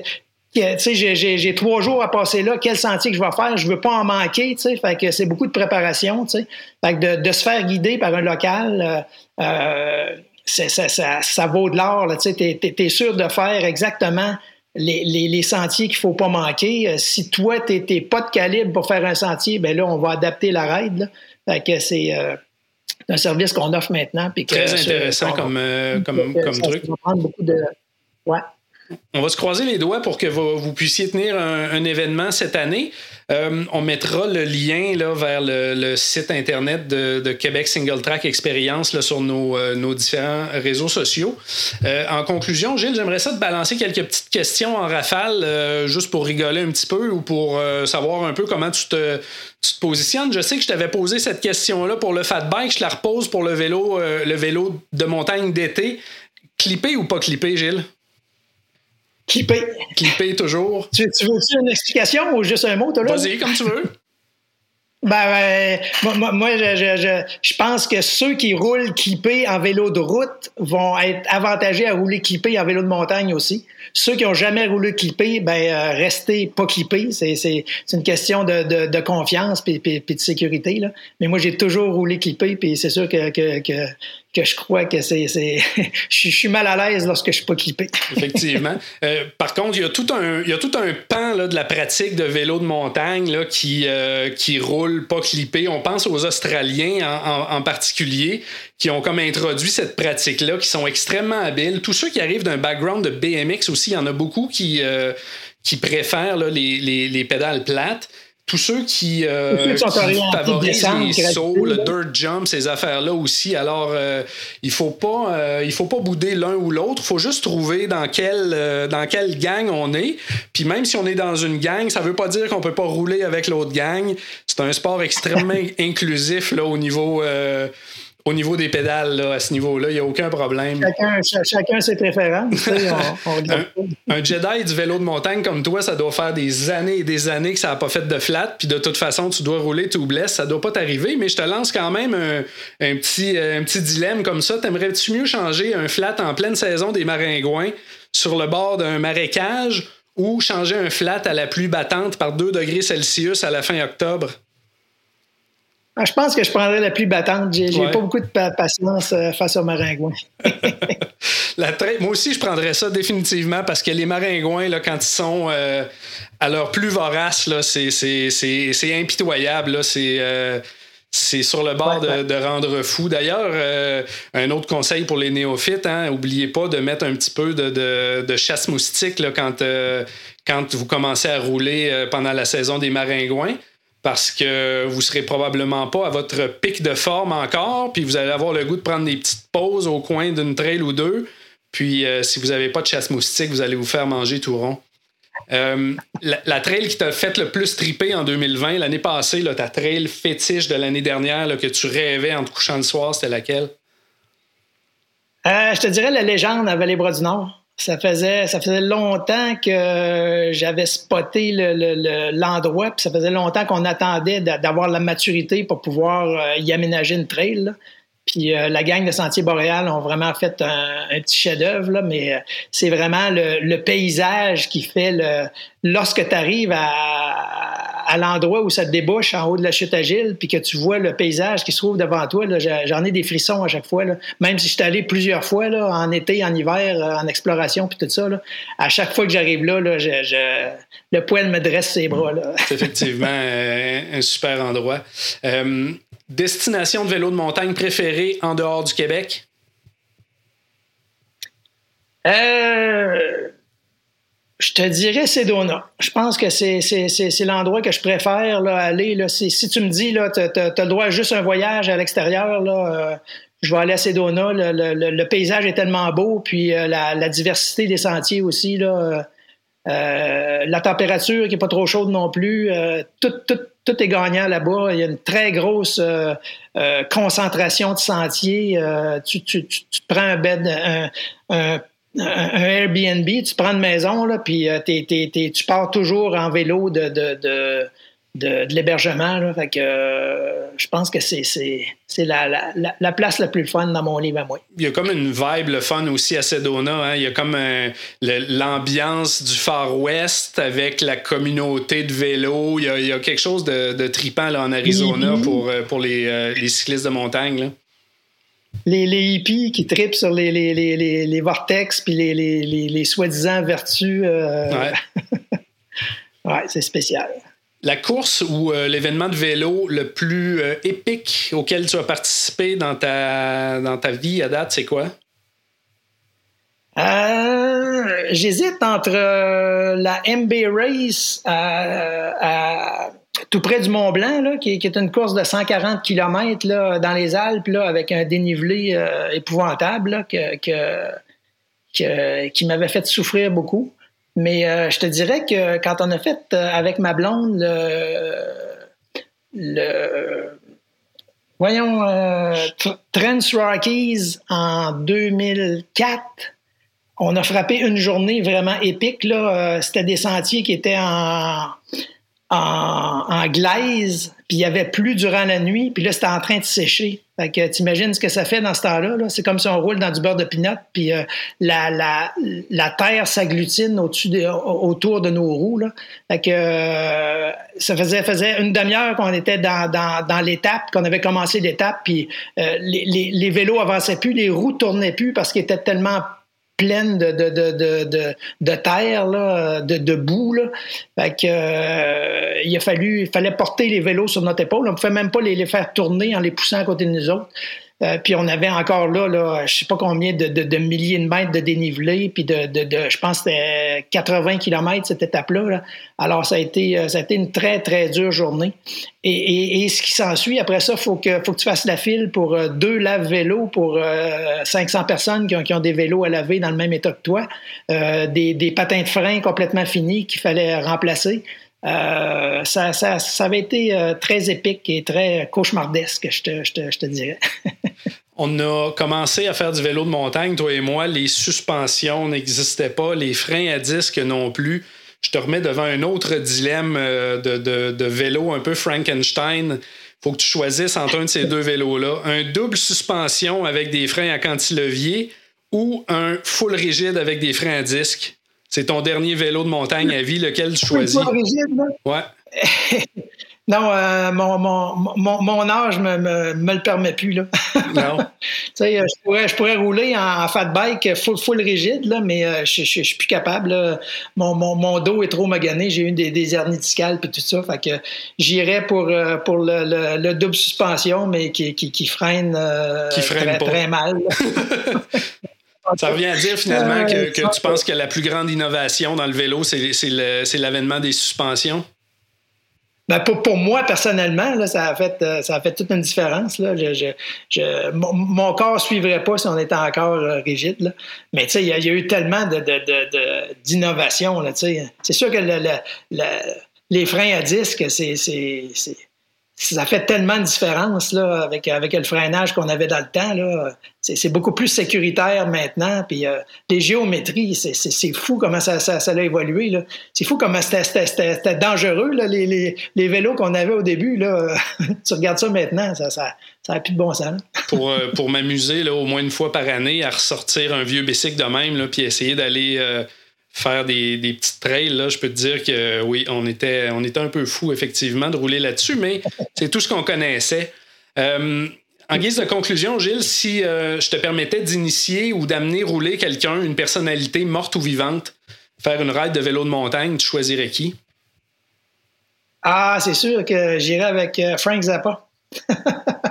tu sais, j'ai trois jours à passer là, quel sentier que je vais faire, je veux pas en manquer, tu sais, fait que c'est beaucoup de préparation, tu sais, fait que de, de, se faire guider par un local, euh, ça, ça, ça, vaut de l'or. Tu es, sûr de faire exactement les, les, les sentiers qu'il ne faut pas manquer. Euh, si toi, tu n'es pas de calibre pour faire un sentier, ben là, on va adapter la raid. Fait que c'est euh, un service qu'on offre maintenant. Très intéressant comme, euh, comme, comme truc. beaucoup de... Ouais. On va se croiser les doigts pour que vous, puissiez tenir un, événement cette année. Euh, on mettra le lien vers le, site Internet de, Québec Single Track Experience là, sur nos, euh, différents réseaux sociaux. Euh, en conclusion, Gilles, j'aimerais ça te balancer quelques petites questions en rafale, juste pour rigoler un petit peu ou pour savoir un peu comment tu te, tu te positionnes. Je sais que je t'avais posé cette question-là pour le fat bike, je la repose pour le vélo, le vélo de montagne d'été. Clippé ou pas clippé, Gilles? Clipper. Clipper toujours. Tu, tu veux une explication ou juste un mot, toi, là? Vas-y, comme tu veux. Ben, moi, moi je, je, je, pense que ceux qui roulent clippés en vélo de route vont être avantagés à rouler clippé en vélo de montagne aussi. Ceux qui n'ont jamais roulé clippé, ben, euh, restez pas clippés. C'est une question de, de, de confiance et de sécurité. Là. Mais moi, j'ai toujours roulé clippé, puis c'est sûr que, que, que, que je crois que c'est. je suis mal à l'aise lorsque je suis pas clippé. Effectivement. Euh, par contre, il y, a tout un, il y a tout un pan là, de la pratique de vélo de montagne là, qui, euh, qui roule pas clippé. On pense aux Australiens en, particulier qui ont comme introduit cette pratique-là, qui sont extrêmement habiles. Tous ceux qui arrivent d'un background de BMX aussi, il y en a beaucoup qui, euh, qui préfèrent là, les, les, les pédales plates tous ceux qui, euh, favorisent les sauts, le dirt jump, ces affaires-là aussi. Alors, euh, il faut pas, euh, il faut pas bouder l'un ou l'autre. Il faut juste trouver dans quelle, euh, dans quelle gang on est. Puis même si on est dans une gang, ça veut pas dire qu'on peut pas rouler avec l'autre gang. C'est un sport extrêmement inclusif là au niveau au niveau des pédales, là, à ce niveau-là, il n'y a aucun problème. Chacun, chacun ses préférences. un, Jedi du vélo de montagne comme toi, ça doit faire des années et des années que ça n'a pas fait de flat, puis de toute façon, tu dois rouler tout blesse, ça doit pas t'arriver, mais je te lance quand même un, petit, un petit dilemme comme ça. T'aimerais-tu mieux changer un flat en pleine saison des maringouins sur le bord d'un marécage ou changer un flat à la pluie battante par 2 degrés Celsius à la fin octobre? Ah, je pense que je prendrais la pluie battante. J'ai pas beaucoup de patience euh, face aux maringouins. la Moi aussi, je prendrais ça définitivement parce que les maringouins, là, quand ils sont euh, à leur plus vorace, c'est impitoyable. C'est. Euh, c'est sur le bord de, rendre fou. D'ailleurs, un autre conseil pour les néophytes, hein, n'oubliez pas de mettre un petit peu de, chasse moustique là, quand, quand vous commencez à rouler pendant la saison des maringouins parce que vous serez probablement pas à votre pic de forme encore, puis vous allez avoir le goût de prendre des petites pauses au coin d'une trail ou deux. Puis euh, si vous n'avez pas de chasse moustique, vous allez vous faire manger tout rond. Euh, la, trail qui t'a fait le plus triper en 2020, l'année passée, ta trail fétiche de l'année dernière que tu rêvais en te couchant le soir, c'était laquelle? Euh, je te dirais la légende à Vallée-Bras du Nord. Ça faisait, ça faisait longtemps que j'avais spoté l'endroit, puis ça faisait longtemps qu'on attendait d'avoir la maturité pour pouvoir euh, y aménager une trail. Puis euh, la gang de Sentier Boréal ont vraiment fait un, petit chef-d'œuvre, mais euh, c'est vraiment le, paysage qui fait le. Lorsque tu arrives à, l'endroit où ça débouche en haut de la chute agile, puis que tu vois le paysage qui se trouve devant toi, j'en ai des frissons à chaque fois. Là. Même si je suis allé plusieurs fois, là, en été, en hiver, euh, en exploration, puis tout ça, là, à chaque fois que j'arrive là, là je, le poil me dresse ses bras. C'est effectivement un super endroit. Destination de vélo de montagne préférée en dehors du Québec? Euh, je te dirais Sedona. Je pense que c'est, l'endroit que je préfère là, aller. Là. Si, tu me dis, tu as, le droit à juste un voyage à l'extérieur, euh, je vais aller à Sedona. Le, paysage est tellement beau, puis euh, la, diversité des sentiers aussi. Là, la température qui n'est pas trop chaude non plus. tout, tout, tout est gagnant là-bas. Il y a une très grosse euh, euh, concentration de sentiers. Euh, tu, tu, tu, te prends un bed, un, un Airbnb, tu prends une maison, là, puis tu pars toujours en vélo de, de de, l'hébergement. Fait que euh, je pense que c'est, la, la, place la plus fun dans mon livre à moi. Il y a comme une vibe le fun aussi à Sedona. Hein? Il y a comme l'ambiance du Far West avec la communauté de vélo. Il y a, quelque chose de, de tripant là, en Arizona pour, euh, pour euh, les, cyclistes de montagne. Les, les, hippies qui tripent sur les, les, les vortex puis les, soi-disant vertus. ouais, ouais c'est spécial. La course ou euh, l'événement de vélo le plus euh, épique auquel tu as participé dans ta, vie à date, c'est quoi? Euh, j'hésite entre la MB Race tout près du Mont Blanc, qui, est une course de 140 km là, dans les Alpes avec un dénivelé épouvantable qui m'avait fait souffrir beaucoup. Mais euh, je te dirais que quand on a fait euh, avec ma blonde le, voyons euh, Trans Rockies en 2004, on a frappé une journée vraiment épique. C'était des sentiers qui étaient en en, glaise, puis il y avait plus durant la nuit, puis là, c'était en train de sécher. Fait que t'imagines ce que ça fait dans ce temps-là. -là, c'est comme si on roule dans du beurre de pinot, puis euh, la, la, la, terre s'agglutine au-dessus autour de nos roues. Là. Fait que euh, ça faisait, une demi-heure qu'on était dans, dans, dans l'étape, qu'on avait commencé l'étape, puis euh, les, les, les, vélos avançaient plus, les roues tournaient plus parce qu'ils étaient tellement pleine de, de, de, de, de terre, là, de, de boue. Là. Fait que, euh, il a fallu, il fallait porter les vélos sur notre épaule. On ne pouvait même pas les, les, faire tourner en les poussant à côté de nous autres. Euh, puis on avait encore là, là je sais pas combien de, de, milliers de mètres de dénivelé, puis de, de, je pense c'était 80 km cette étape-là. Alors ça a été euh, ça a été une très très dure journée. Et, et, ce qui s'ensuit après ça, faut que faut que tu fasses la file pour euh, deux lave-vélos pour 500 personnes qui ont, qui ont, des vélos à laver dans le même état que toi, des, des patins de frein complètement finis qu'il fallait remplacer. Euh, ça, ça, ça, avait été euh, très épique et très cauchemardesque, je te, je te, je te dirais. On a commencé à faire du vélo de montagne, toi et moi. Les suspensions n'existaient pas, les freins à disque non plus. Je te remets devant un autre dilemme euh, de, de, de vélo un peu Frankenstein. faut que tu choisisses entre un de ces deux vélos-là. Un double suspension avec des freins à cantilevier ou un full rigide avec des freins à disque. C'est ton dernier vélo de montagne à vie, lequel tu choisis? Ouais. non, euh, mon, mon, mon, âge me, me, me, le permet plus. Là. Non. tu sais, je pourrais, je pourrais rouler en, fat bike full, full rigide, là, mais euh, je, je, suis plus capable. Mon, mon, dos est trop magané. J'ai eu des, des hernies discales et tout ça. Fait que j'irais pour, euh, pour le, le, double suspension, mais qui, qui, qui freine, qui freine très, très mal. Ça revient à dire finalement que, tu penses que la plus grande innovation dans le vélo, c'est l'avènement des suspensions? Ben pour, pour, moi, personnellement, là, ça, a fait, euh, ça a fait toute une différence. Là. Je, je, mon, corps ne suivrait pas si on était encore euh, rigide. Là. Mais il y, a eu tellement d'innovation. De, de, c'est sûr que le, le, les freins à disque, c'est ça fait tellement de différence là, avec, le freinage qu'on avait dans le temps. Là. C'est, beaucoup plus sécuritaire maintenant. Puis euh, les géométries, c'est, c'est, fou comment ça, ça, ça a évolué. Là. C'est fou comment c'était, dangereux, là, les, vélos qu'on avait au début. Là. tu regardes ça maintenant, ça n'a plus de bon sens. pour, euh, pour m'amuser là, au moins une fois par année à ressortir un vieux bicycle de même, là, puis essayer d'aller... Euh, faire des, des, petites trails, là, je peux te dire que oui, on était, on était un peu fou, effectivement, de rouler là-dessus, mais c'est tout ce qu'on connaissait. Euh, en guise de conclusion, Gilles, si euh, je te permettais d'initier ou d'amener rouler quelqu'un, une personnalité morte ou vivante, faire une ride de vélo de montagne, tu choisirais qui? Ah, c'est sûr que j'irais avec euh, Frank Zappa.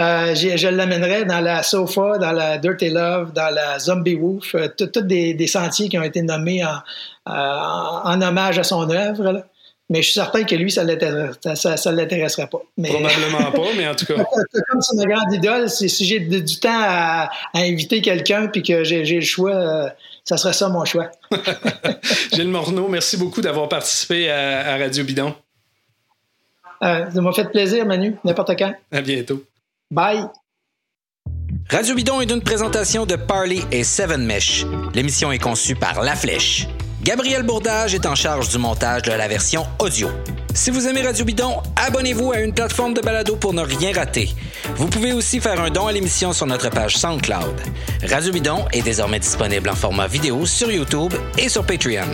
Euh, je l'amènerais dans la Sofa, dans la Dirty Love, dans la Zombie Wolf, euh, tous des, sentiers qui ont été nommés en, en, hommage à son œuvre. Mais je suis certain que lui, ça ne l'intéresserait pas. Probablement pas, mais en tout cas. Comme c'est une grande idole, si, j'ai du temps à, inviter quelqu'un puis que j'ai le choix, euh, ça serait ça mon choix. Gilles Morneau, merci beaucoup d'avoir participé à, Radio Bidon. ça m'a fait plaisir, Manu, n'importe quand. À bientôt. Bye. Radio Bidon est une présentation de Parley et Seven Mesh. L'émission est conçue par La Flèche. Gabriel Bourdage est en charge du montage de la version audio. Si vous aimez Radio Bidon, abonnez-vous à une plateforme de balado pour ne rien rater. Vous pouvez aussi faire un don à l'émission sur notre page SoundCloud. Radio Bidon est désormais disponible en format vidéo sur YouTube et sur Patreon.